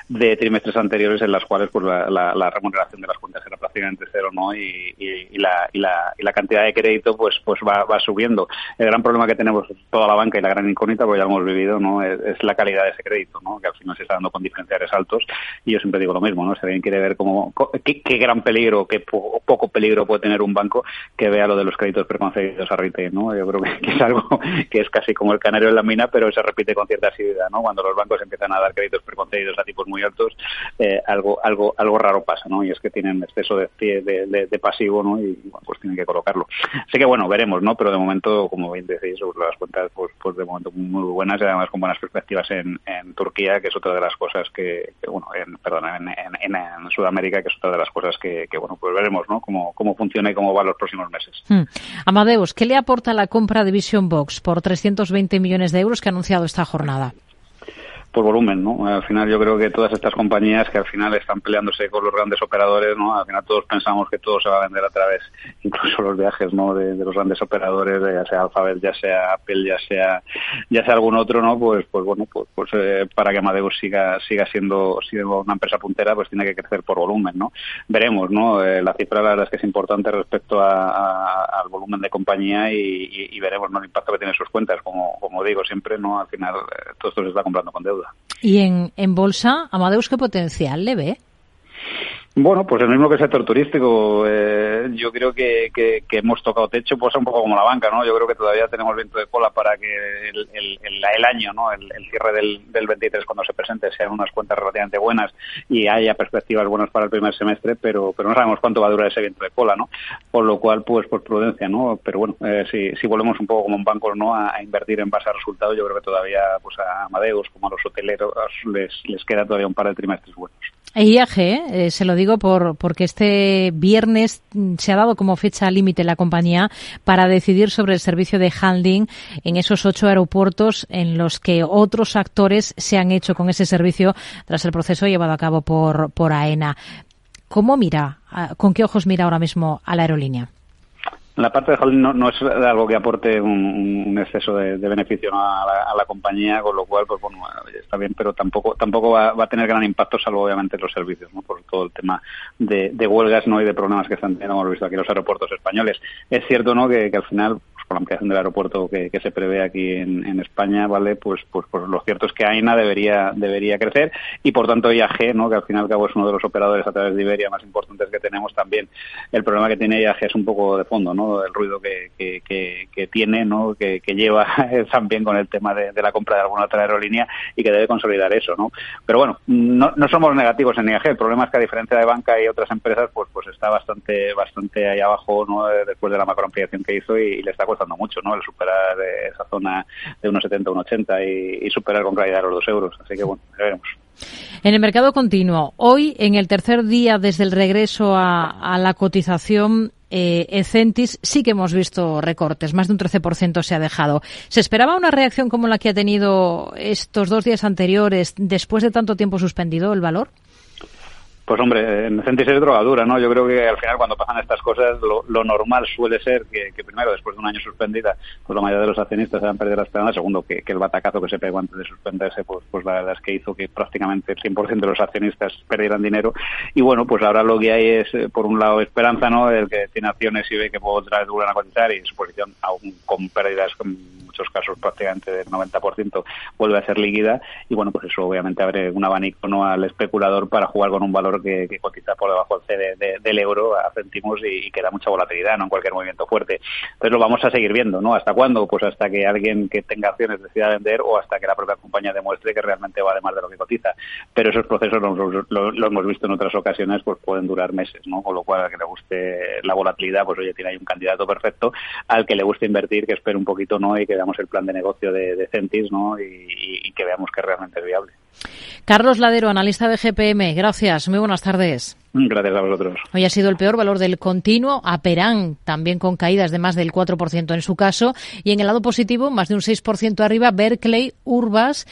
de trimestres anteriores en las cuales pues la, remuneración de las cuentas era prácticamente cero, ¿no? Y, la, y, la, y la cantidad de crédito pues pues va, subiendo. El gran problema que tenemos toda la banca y la gran incógnita, porque ya lo hemos vivido, ¿no? Es, la calidad de ese crédito, ¿no? Que al final se está dando con diferenciales altos y yo siempre digo lo mismo, ¿no? Si alguien quiere ver cómo, qué, qué gran peligro, qué poco peligro puede tener un banco, que vea lo de los créditos preconcedidos a retail, ¿no? Yo creo que, es algo [LAUGHS] que es casi como el canario en la mina, pero se repite con cierta asiduidad, ¿no? Cuando los bancos empiezan a dar créditos preconcedidos a tipos muy altos, eh, algo algo algo raro pasa, ¿no? Y es que tienen exceso de, de, de, pasivo, ¿no? Y bueno, pues tienen que colocarlo. Así que bueno, veremos, ¿no? Pero de momento, como bien decís, las cuentas, pues, pues de momento muy buenas y además con buenas perspectivas en, Turquía, que es otra de las cosas que, bueno, en, perdón, en, Sudamérica, que es otra de las cosas que, que, bueno, pues veremos, ¿no? Cómo, cómo funciona y cómo va los próximos meses. Hmm. Amadeus, ¿qué le aporta la compra de Vision Box por 320 millones de euros que ha anunciado esta jornada? Por volumen, ¿no? Al final yo creo que todas estas compañías que al final están peleándose con los grandes operadores, ¿no? Al final todos pensamos que todo se va a vender a través, [LAUGHS] incluso los viajes, ¿no? De, los grandes operadores, ya sea Alphabet, ya sea Apple, ya sea ya sea algún otro, ¿no? Pues pues bueno, pues, pues eh, para que Amadeus siga siga siendo, siendo una empresa puntera, pues tiene que crecer por volumen, ¿no? Veremos, ¿no? Eh, la cifra la verdad es que es importante respecto al volumen de compañía y, veremos ¿no? el impacto que tiene sus cuentas, como como digo siempre, ¿no? Al final eh, todo esto se está comprando con deuda. ¿Y en, en bolsa, Amadeus, qué potencial le ve? Bueno, pues el mismo que el sector turístico. Eh, yo creo que, que, hemos tocado techo, pues un poco como la banca, ¿no? Yo creo que todavía tenemos viento de cola para que el, el, el, año, ¿no? El, cierre del, del 23 cuando se presente sean unas cuentas relativamente buenas y haya perspectivas buenas para el primer semestre, pero pero no sabemos cuánto va a durar ese viento de cola, ¿no? Por lo cual, pues por prudencia, ¿no? Pero bueno, eh, si, si volvemos un poco como un banco, ¿no? A, invertir en base a resultados, yo creo que todavía, pues a Amadeus, como a los hoteleros, les, les queda todavía un par de trimestres buenos. IAG, eh, se lo digo por, porque este viernes se ha dado como fecha límite la compañía para decidir sobre el servicio de handling en esos ocho aeropuertos en los que otros actores se han hecho con ese servicio tras el proceso llevado a cabo por, por AENA. ¿Cómo mira, con qué ojos mira ahora mismo a la aerolínea? La parte de holding no, es algo que aporte un, exceso de, beneficio a, la, compañía, con lo cual, pues bueno, está bien, pero tampoco tampoco va, a tener gran impacto, salvo obviamente los servicios, ¿no? por todo el tema de, huelgas no y de problemas que están teniendo, hemos visto aquí los aeropuertos españoles. Es cierto ¿no? que al final la ampliación del aeropuerto que, se prevé aquí en, España, ¿vale? Pues, pues, pues lo cierto es que AINA debería, debería crecer y por tanto IAG, ¿no? Que al fin y al cabo es uno de los operadores a través de Iberia más importantes que tenemos también. El problema que tiene IAG es un poco de fondo, ¿no? El ruido que, que, tiene, ¿no? Que, lleva [LAUGHS] también con el tema de, la compra de alguna otra aerolínea y que debe consolidar eso, ¿no? Pero bueno, no, no somos negativos en IAG. El problema es que a diferencia de banca y otras empresas, pues, pues está bastante, bastante ahí abajo, ¿no? Después de la macroampliación que hizo y le está costando mucho, ¿no? El superar esa zona de 1,70, 1,80 y, y superar con claridad los dos euros. Así que bueno, ya veremos. En el mercado continuo, hoy, en el tercer día desde el regreso a, la cotización, eh, Ecentis sí que hemos visto recortes, más de un 13% se ha dejado. ¿Se esperaba una reacción como la que ha tenido estos dos días anteriores después de tanto tiempo suspendido el valor? Pues hombre, en Centis es drogadura, ¿no? Yo creo que al final cuando pasan estas cosas lo, normal suele ser que, primero, después de un año suspendida, pues la mayoría de los accionistas se han perdido la esperanza. Segundo, que, el batacazo que se pegó antes de suspenderse, pues, pues la verdad es que hizo que prácticamente el 100% de los accionistas perdieran dinero. Y bueno, pues ahora lo que hay es, eh, por un lado, esperanza, ¿no? El que tiene acciones y ve que puede otra vez volver a cotizar y su posición, aún con pérdidas, muchos casos prácticamente del 90%, vuelve a ser líquida. Y bueno, pues eso obviamente abre un abanico, ¿no? Al especulador para jugar con un valor que, cotiza por debajo del C del euro a céntimos y, que da mucha volatilidad ¿no? en cualquier movimiento fuerte. Entonces lo vamos a seguir viendo, ¿no? ¿Hasta cuándo? Pues hasta que alguien que tenga acciones decida vender o hasta que la propia compañía demuestre que realmente vale más de lo que cotiza. Pero esos procesos lo, hemos visto en otras ocasiones, pues pueden durar meses, ¿no? Con lo cual, al que le guste la volatilidad, pues oye, tiene ahí un candidato perfecto. Al que le guste invertir, que espere un poquito, ¿no? Y que veamos el plan de negocio de, de Centis, ¿no? y que veamos que realmente es viable. Carlos Ladero, analista de GPM, gracias. Muy buenas tardes. Gracias a vosotros. Hoy ha sido el peor valor del continuo. Aperán, también con caídas de más del 4% en su caso. Y en el lado positivo, más de un 6% arriba, Berkeley, Urbas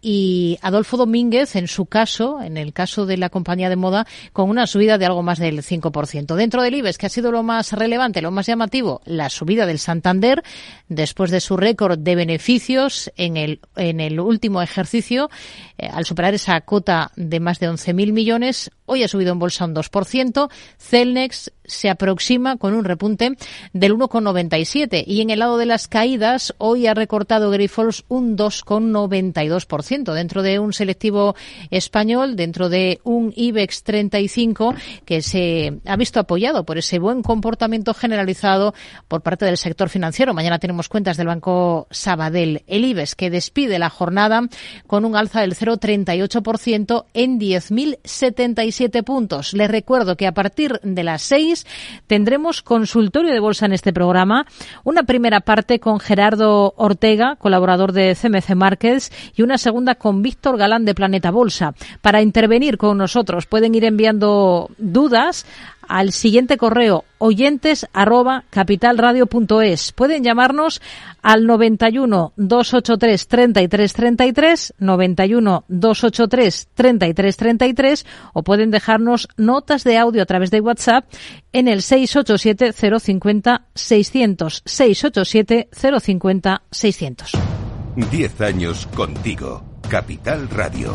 y Adolfo Domínguez, en su caso, en el caso de la compañía de moda, con una subida de algo más del 5%. Dentro del IBEX, que ha sido lo más relevante, lo más llamativo, la subida del Santander, después de su récord de beneficios en el, en el último ejercicio, eh, al superar esa cota de más de 11.000 millones, hoy ha subido en bolsa un 2%, Celnex se aproxima con un repunte del 1,97 y en el lado de las caídas hoy ha recortado Grifols un 2,92% dentro de un selectivo español, dentro de un IBEX 35 que se ha visto apoyado por ese buen comportamiento generalizado por parte del sector financiero. Mañana tenemos cuentas del Banco Sabadell. El IBEX que despide la jornada con un alza del 0,38% en 10.077 puntos. Les recuerdo que a partir de las 6 tendremos consultorio de bolsa en este programa. Una primera parte con Gerardo Ortega, colaborador de CMC Markets, y una segunda con Víctor Galán de Planeta Bolsa. Para intervenir con nosotros pueden ir enviando dudas al siguiente correo oyentes arroba capitalradio.es. Pueden llamarnos al 91 283 33 33, 91 283 33 33 o pueden dejarnos notas de audio a través de WhatsApp en el 687 050 600 687 050 600. 10 años contigo. Capital Radio.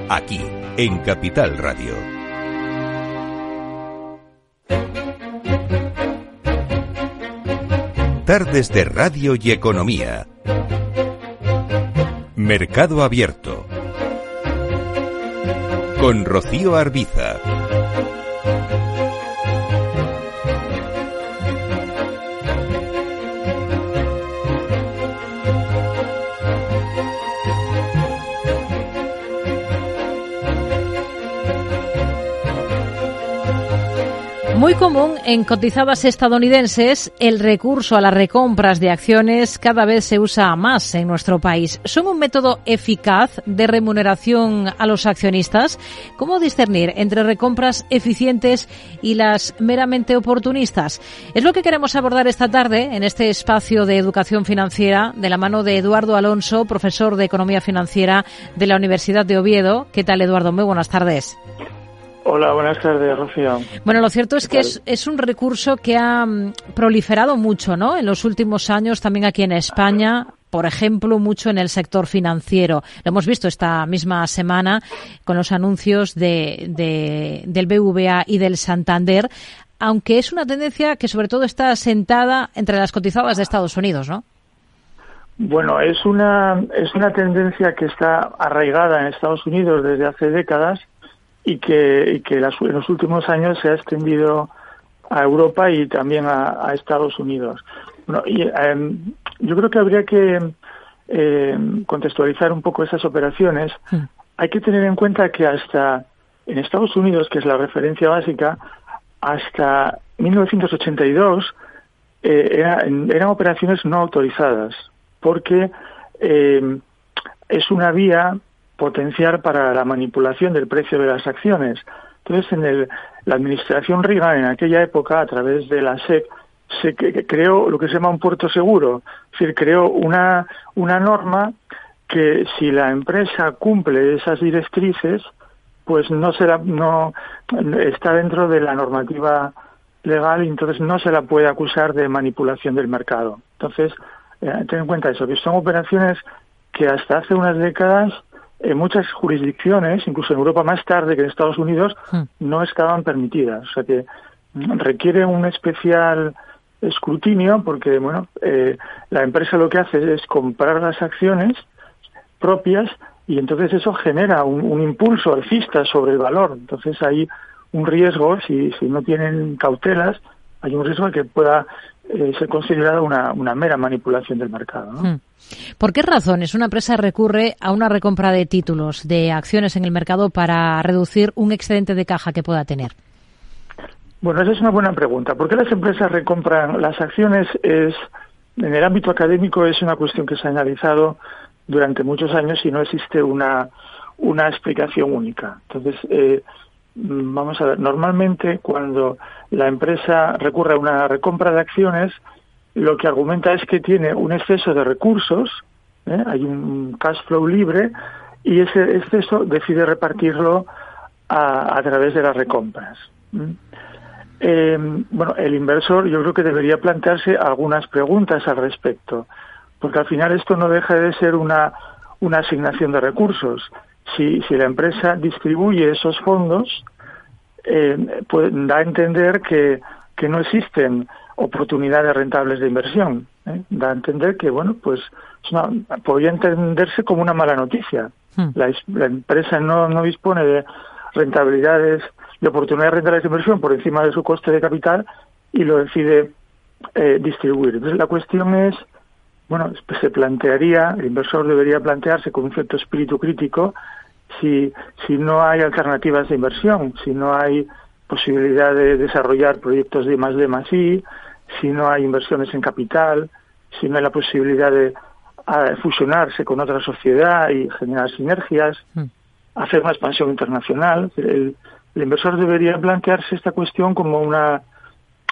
Aquí en Capital Radio. Tardes de Radio y Economía. Mercado Abierto. Con Rocío Arbiza. Muy común en cotizadas estadounidenses, el recurso a las recompras de acciones cada vez se usa más en nuestro país. ¿Son un método eficaz de remuneración a los accionistas? ¿Cómo discernir entre recompras eficientes y las meramente oportunistas? Es lo que queremos abordar esta tarde en este espacio de educación financiera de la mano de Eduardo Alonso, profesor de Economía Financiera de la Universidad de Oviedo. ¿Qué tal, Eduardo? Muy buenas tardes. Hola, buenas tardes, Rocío. Bueno, lo cierto es que es, es, un recurso que ha mm, proliferado mucho, ¿no? En los últimos años, también aquí en España, por ejemplo, mucho en el sector financiero. Lo hemos visto esta misma semana con los anuncios de, de, del BVA y del Santander, aunque es una tendencia que sobre todo está sentada entre las cotizadas de Estados Unidos, ¿no? Bueno, es una, es una tendencia que está arraigada en Estados Unidos desde hace décadas y que, y que en los últimos años se ha extendido a Europa y también a, Estados Unidos. Bueno, y, em, yo creo que habría que em, contextualizar un poco esas operaciones. Hay que tener en cuenta que hasta en Estados Unidos, que es la referencia básica, hasta 1982 eh, eran operaciones no autorizadas, porque em, es una vía potenciar para la manipulación del precio de las acciones. Entonces, en el, la administración Reagan, en aquella época, a través de la SEC, se creó lo que se llama un puerto seguro, es decir, creó una, una norma que si la empresa cumple esas directrices, pues no será, no está dentro de la normativa legal y entonces no se la puede acusar de manipulación del mercado. Entonces, eh, ten en cuenta eso, que son operaciones que hasta hace unas décadas en muchas jurisdicciones, incluso en Europa más tarde que en Estados Unidos, hmm. no estaban permitidas. O sea que requiere un especial escrutinio porque, bueno, eh, la empresa lo que hace es comprar las acciones propias y entonces eso genera un, impulso alcista sobre el valor. Entonces hay un riesgo, si, si no tienen cautelas, hay un riesgo de que pueda eh, ser considerada una, una, mera manipulación del mercado. ¿no? Hmm. ¿Por qué razones una empresa recurre a una recompra de títulos, de acciones en el mercado para reducir un excedente de caja que pueda tener? Bueno, esa es una buena pregunta. ¿Por qué las empresas recompran las acciones? Es en el ámbito académico es una cuestión que se ha analizado durante muchos años y no existe una una explicación única. Entonces, eh, vamos a ver, normalmente cuando la empresa recurre a una recompra de acciones, lo que argumenta es que tiene un exceso de recursos, ¿eh? hay un cash flow libre, y ese exceso decide repartirlo a, través de las recompras. Eh, bueno, el inversor yo creo que debería plantearse algunas preguntas al respecto, porque al final esto no deja de ser una asignación de recursos. Si, si la empresa distribuye esos fondos, eh, pues da a entender que, que no existen oportunidades rentables de inversión. ¿eh? Da a entender que, bueno, pues podría entenderse como una mala noticia. Hmm. La, empresa no, no dispone de rentabilidades, de oportunidades rentables de inversión por encima de su coste de capital y lo decide eh, distribuir. Entonces la cuestión es, bueno, se plantearía, el inversor debería plantearse con un cierto espíritu crítico si, si no hay alternativas de inversión, si no hay posibilidad de desarrollar proyectos de más de más I, si no hay inversiones en capital, si no hay la posibilidad de fusionarse con otra sociedad y generar sinergias, hmm. hacer una expansión internacional. El, inversor debería plantearse esta cuestión como una,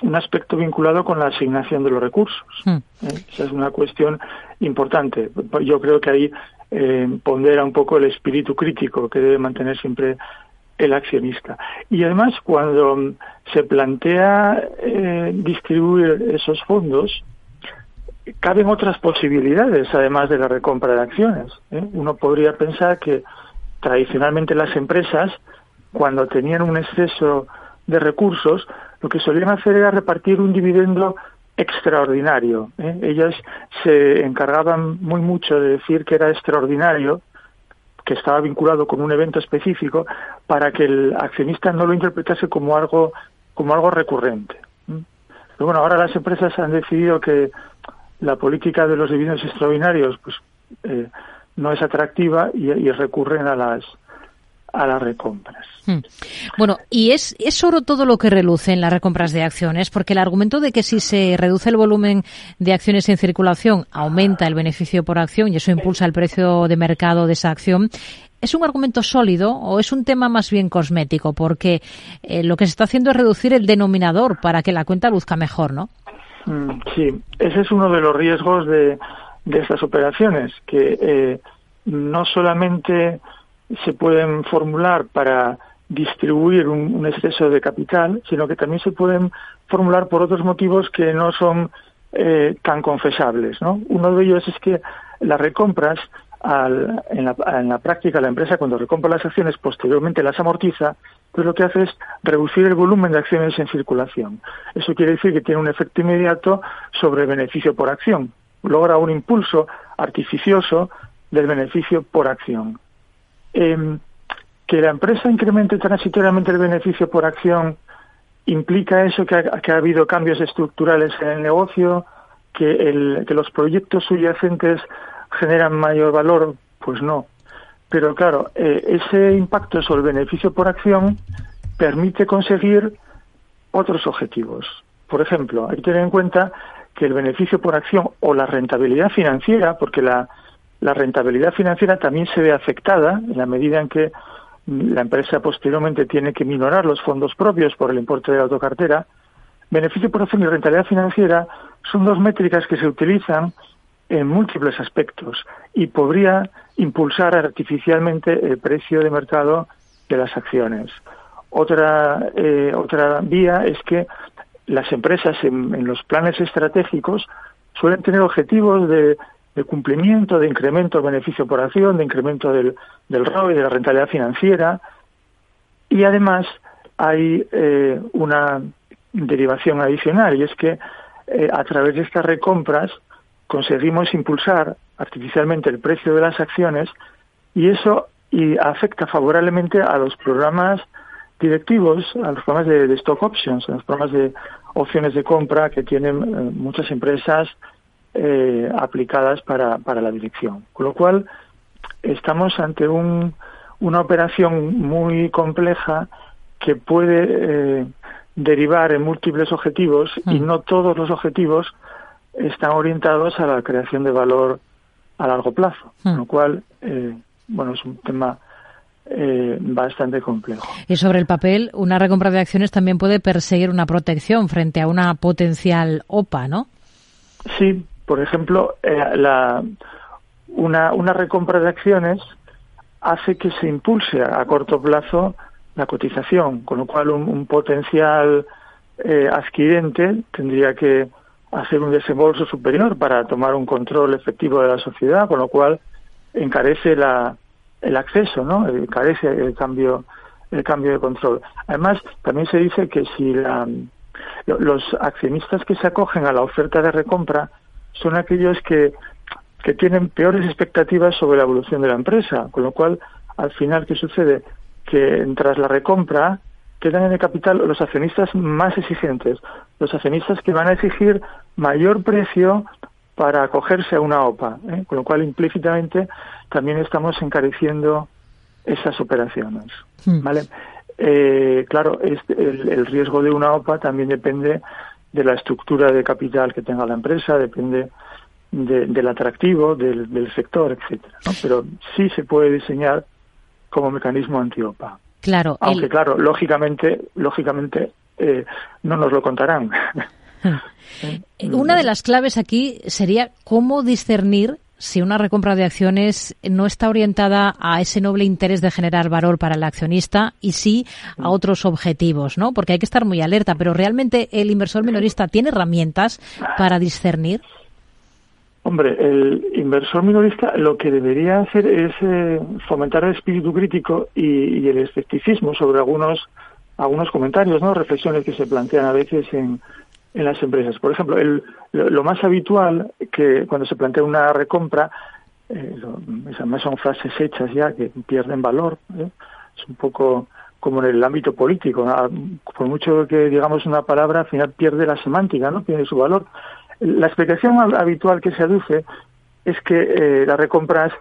un aspecto vinculado con la asignación de los recursos. Hmm. ¿Eh? Esa es una cuestión importante. Yo creo que ahí eh, pondera un poco el espíritu crítico que debe mantener siempre el accionista. Y además, cuando se plantea eh, distribuir esos fondos, caben otras posibilidades, además de la recompra de acciones. ¿eh? Uno podría pensar que tradicionalmente las empresas, cuando tenían un exceso de recursos, lo que solían hacer era repartir un dividendo extraordinario. ¿eh? Ellas se encargaban muy mucho de decir que era extraordinario que estaba vinculado con un evento específico para que el accionista no lo interpretase como algo como algo recurrente. Pero bueno, ahora las empresas han decidido que la política de los dividendos extraordinarios pues eh, no es atractiva y, recurren a las a las recompras. Hmm. Bueno, y es, es oro todo lo que reluce en las recompras de acciones, porque el argumento de que si se reduce el volumen de acciones en circulación, aumenta el beneficio por acción y eso impulsa el precio de mercado de esa acción, ¿Es un argumento sólido o es un tema más bien cosmético? Porque eh, lo que se está haciendo es reducir el denominador para que la cuenta luzca mejor, ¿no? Mm, sí, ese es uno de los riesgos de, de estas operaciones, que eh, no solamente se pueden formular para distribuir un, exceso de capital, sino que también se pueden formular por otros motivos que no son eh, tan confesables. ¿no? Uno de ellos es que las recompras, en, la, en, la, práctica, la empresa cuando recompra las acciones posteriormente las amortiza, pues lo que hace es reducir el volumen de acciones en circulación. Eso quiere decir que tiene un efecto inmediato sobre el beneficio por acción. Logra un impulso artificioso del beneficio por acción. Eh, que la empresa incremente transitoriamente el beneficio por acción implica eso que ha, que ha habido cambios estructurales en el negocio, que, el, que los proyectos subyacentes generan mayor valor, pues no. Pero claro, eh, ese impacto sobre el beneficio por acción permite conseguir otros objetivos. Por ejemplo, hay que tener en cuenta que el beneficio por acción o la rentabilidad financiera, porque la, la rentabilidad financiera también se ve afectada en la medida en que la empresa posteriormente tiene que minorar los fondos propios por el importe de la autocartera. Beneficio por acción y rentabilidad financiera son dos métricas que se utilizan en múltiples aspectos y podría impulsar artificialmente el precio de mercado de las acciones. Otra, eh, otra vía es que las empresas en los planes estratégicos suelen tener objetivos de de cumplimiento, de incremento del beneficio por acción, de incremento del, del ROI, de la rentabilidad financiera. Y además hay eh, una derivación adicional y es que eh, a través de estas recompras conseguimos impulsar artificialmente el precio de las acciones y eso y afecta favorablemente a los programas directivos, a los programas de, stock options, a los programas de opciones de compra que tienen eh, muchas empresas eh, aplicadas para, para la dirección. Con lo cual, estamos ante un, una operación muy compleja que puede eh, derivar en múltiples objetivos y mm. no todos los objetivos están orientados a la creación de valor a largo plazo, con mm. lo cual, eh, bueno, es un tema eh, bastante complejo. Y sobre el papel, una recompra de acciones también puede perseguir una protección frente a una potencial OPA, ¿no? Sí, por ejemplo, eh, una, una recompra de acciones hace que se impulse a, corto plazo la cotización, con lo cual un, potencial eh, adquirente tendría que hacer un desembolso superior para tomar un control efectivo de la sociedad, con lo cual encarece la, el acceso, ¿no? Encarece el cambio, el cambio de control. Además, también se dice que si la, los accionistas que se acogen a la oferta de recompra son aquellos que, que tienen peores expectativas sobre la evolución de la empresa, con lo cual, al final, ¿qué sucede? Que tras la recompra quedan en el capital los accionistas más exigentes, los accionistas que van a exigir mayor precio para acogerse a una OPA, ¿eh? con lo cual implícitamente también estamos encareciendo esas operaciones. Hmm. ¿vale? Eh, claro, este, el, el, riesgo de una OPA también depende de la estructura de capital que tenga la empresa, depende del atractivo del, sector, etcétera. Pero sí se puede diseñar como mecanismo antiopa. Claro. Aunque claro, lógicamente, lógicamente eh, no nos lo contarán. [LAUGHS] [LAUGHS] Una de las claves aquí sería cómo discernir si una recompra de acciones no está orientada a ese noble interés de generar valor para el accionista y sí a mm. otros objetivos, ¿no? Porque hay que estar muy alerta, pero realmente el inversor minorista tiene herramientas para discernir. Hombre, el inversor minorista lo que debería hacer es eh, fomentar el espíritu crítico y, el escepticismo sobre algunos algunos comentarios, ¿no? Reflexiones que se plantean a veces en, en las empresas. Por ejemplo, el, lo, más habitual que cuando se plantea una recompra, eh, esas son frases hechas ya que pierden valor, ¿eh? es un poco como en el ámbito político, por mucho que digamos una palabra, al final pierde la semántica, no pierde su valor. La explicación habitual que se aduce es que eh, las recompras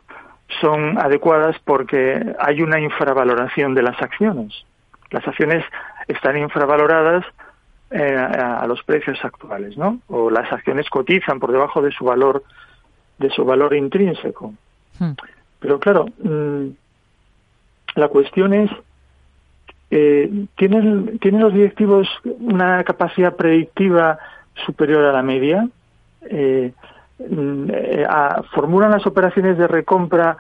son adecuadas porque hay una infravaloración de las acciones. Las acciones están infravaloradas eh, a, los precios actuales, ¿no? O las acciones cotizan por debajo de su valor de su valor intrínseco. Hmm. Pero claro, mm, la cuestión es eh, ¿tienen, ¿tienen los directivos una capacidad predictiva superior a la media? Eh, mm, eh, ¿Formulan las operaciones de recompra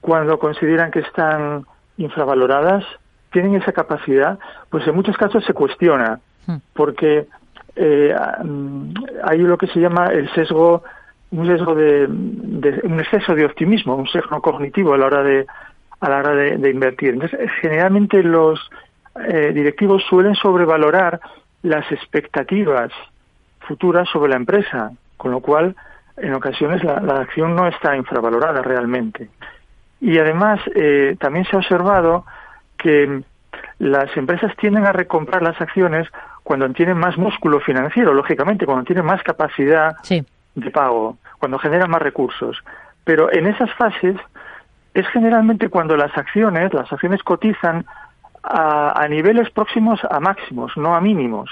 cuando consideran que están infravaloradas? ¿Tienen esa capacidad? Pues en muchos casos se cuestiona porque eh, hay lo que se llama el sesgo un sesgo de, un exceso de optimismo un sesgo cognitivo a la hora de a la hora de, invertir. Entonces generalmente los eh, directivos suelen sobrevalorar las expectativas futuras sobre la empresa con lo cual en ocasiones la, acción no está infravalorada realmente. Y además eh, también se ha observado que las empresas tienden a recomprar las acciones cuando tienen más músculo financiero, lógicamente, cuando tienen más capacidad de pago, cuando generan más recursos. Pero en esas fases es generalmente cuando las acciones, las acciones cotizan a, niveles próximos a máximos, no a mínimos.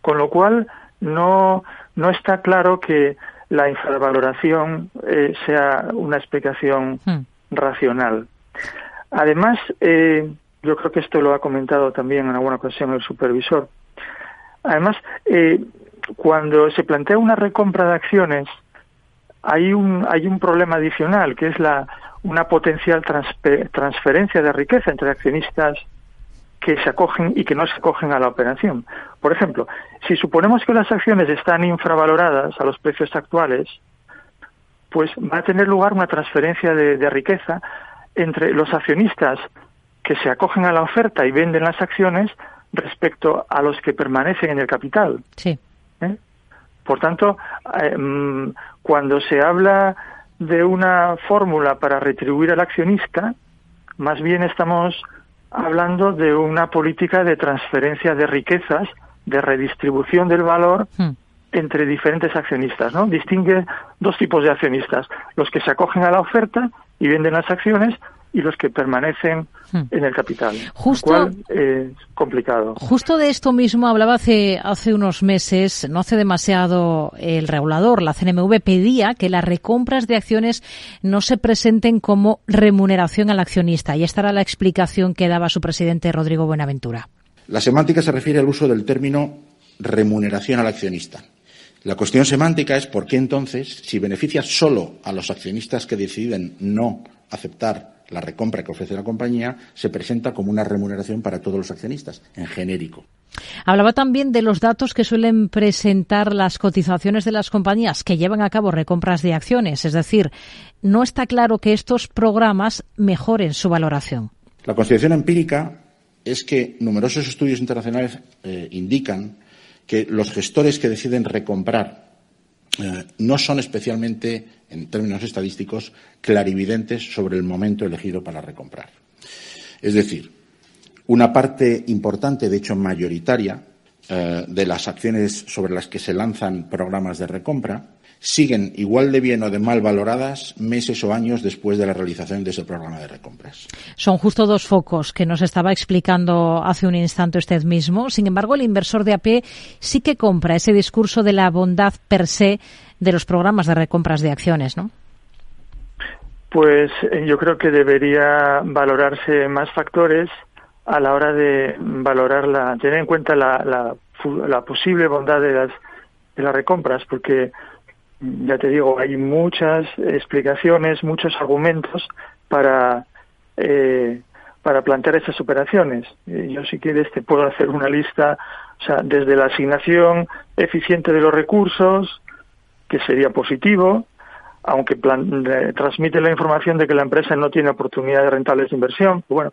Con lo cual no, no está claro que la infravaloración eh, sea una explicación hmm. racional. Además, eh, yo creo que esto lo ha comentado también en alguna ocasión el supervisor. Además, eh, cuando se plantea una recompra de acciones, hay un, hay un problema adicional, que es la, una potencial transferencia de riqueza entre accionistas que se acogen y que no se acogen a la operación. Por ejemplo, si suponemos que las acciones están infravaloradas a los precios actuales, pues va a tener lugar una transferencia de riqueza entre los accionistas que se acogen a la oferta y venden las acciones respecto a los que permanecen en el capital. Sí. ¿Eh? Por tanto, eh, mm, cuando se habla de una fórmula para retribuir al accionista, más bien estamos hablando de una política de transferencia de riquezas, de redistribución del valor hmm. entre diferentes accionistas, ¿no? Distingue dos tipos de accionistas, los que se acogen a la oferta y venden las acciones y los que permanecen hmm. en el capital. Justo, es complicado. Justo de esto mismo hablaba hace, hace unos meses, no hace demasiado, el regulador, la CNMV, pedía que las recompras de acciones no se presenten como remuneración al accionista. Y esta era la explicación que daba su presidente Rodrigo Buenaventura. La semántica se refiere al uso del término remuneración al accionista. La cuestión semántica es por qué entonces, si beneficia solo a los accionistas que deciden no aceptar la recompra que ofrece la compañía se presenta como una remuneración para todos los accionistas, en genérico. Hablaba también de los datos que suelen presentar las cotizaciones de las compañías que llevan a cabo recompras de acciones, es decir, no está claro que estos programas mejoren su valoración. La consideración empírica es que numerosos estudios internacionales eh, indican que los gestores que deciden recomprar eh, no son especialmente, en términos estadísticos, clarividentes sobre el momento elegido para recomprar. Es decir, una parte importante, de hecho mayoritaria, eh, de las acciones sobre las que se lanzan programas de recompra siguen igual de bien o de mal valoradas meses o años después de la realización de ese programa de recompras. Son justo dos focos que nos estaba explicando hace un instante usted mismo. Sin embargo, el inversor de AP sí que compra ese discurso de la bondad per se de los programas de recompras de acciones, ¿no? Pues eh, yo creo que debería valorarse más factores a la hora de valorar la, tener en cuenta la, la, posible bondad de las, de las recompras, porque ya te digo, hay muchas explicaciones, muchos argumentos para, eh, para plantear esas operaciones. Eh, yo, si quieres, te puedo hacer una lista, o sea, desde la asignación eficiente de los recursos, que sería positivo, aunque transmite la información de que la empresa no tiene oportunidades rentables de inversión. Bueno,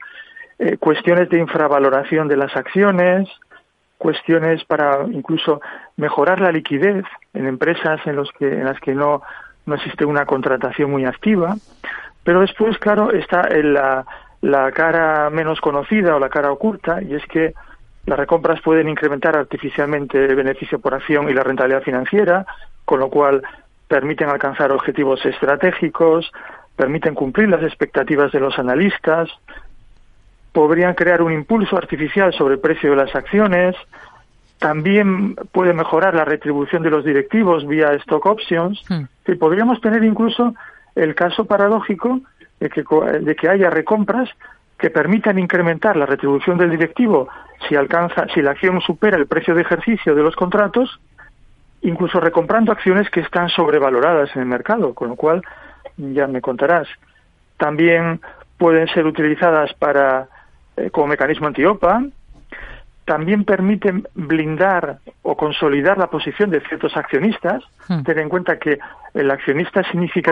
eh, cuestiones de infravaloración de las acciones, cuestiones para incluso mejorar la liquidez en empresas en, los que, en las que no, no existe una contratación muy activa. Pero después, claro, está la, la cara menos conocida o la cara oculta, y es que las recompras pueden incrementar artificialmente el beneficio por acción y la rentabilidad financiera, con lo cual permiten alcanzar objetivos estratégicos, permiten cumplir las expectativas de los analistas, podrían crear un impulso artificial sobre el precio de las acciones, también puede mejorar la retribución de los directivos vía stock options, y podríamos tener incluso el caso paradójico de que, de que haya recompras que permitan incrementar la retribución del directivo si alcanza, si la acción supera el precio de ejercicio de los contratos, incluso recomprando acciones que están sobrevaloradas en el mercado, con lo cual ya me contarás. También pueden ser utilizadas para eh, como mecanismo antiopa, también permiten blindar o consolidar la posición de ciertos accionistas. Ten en cuenta que el accionista significativo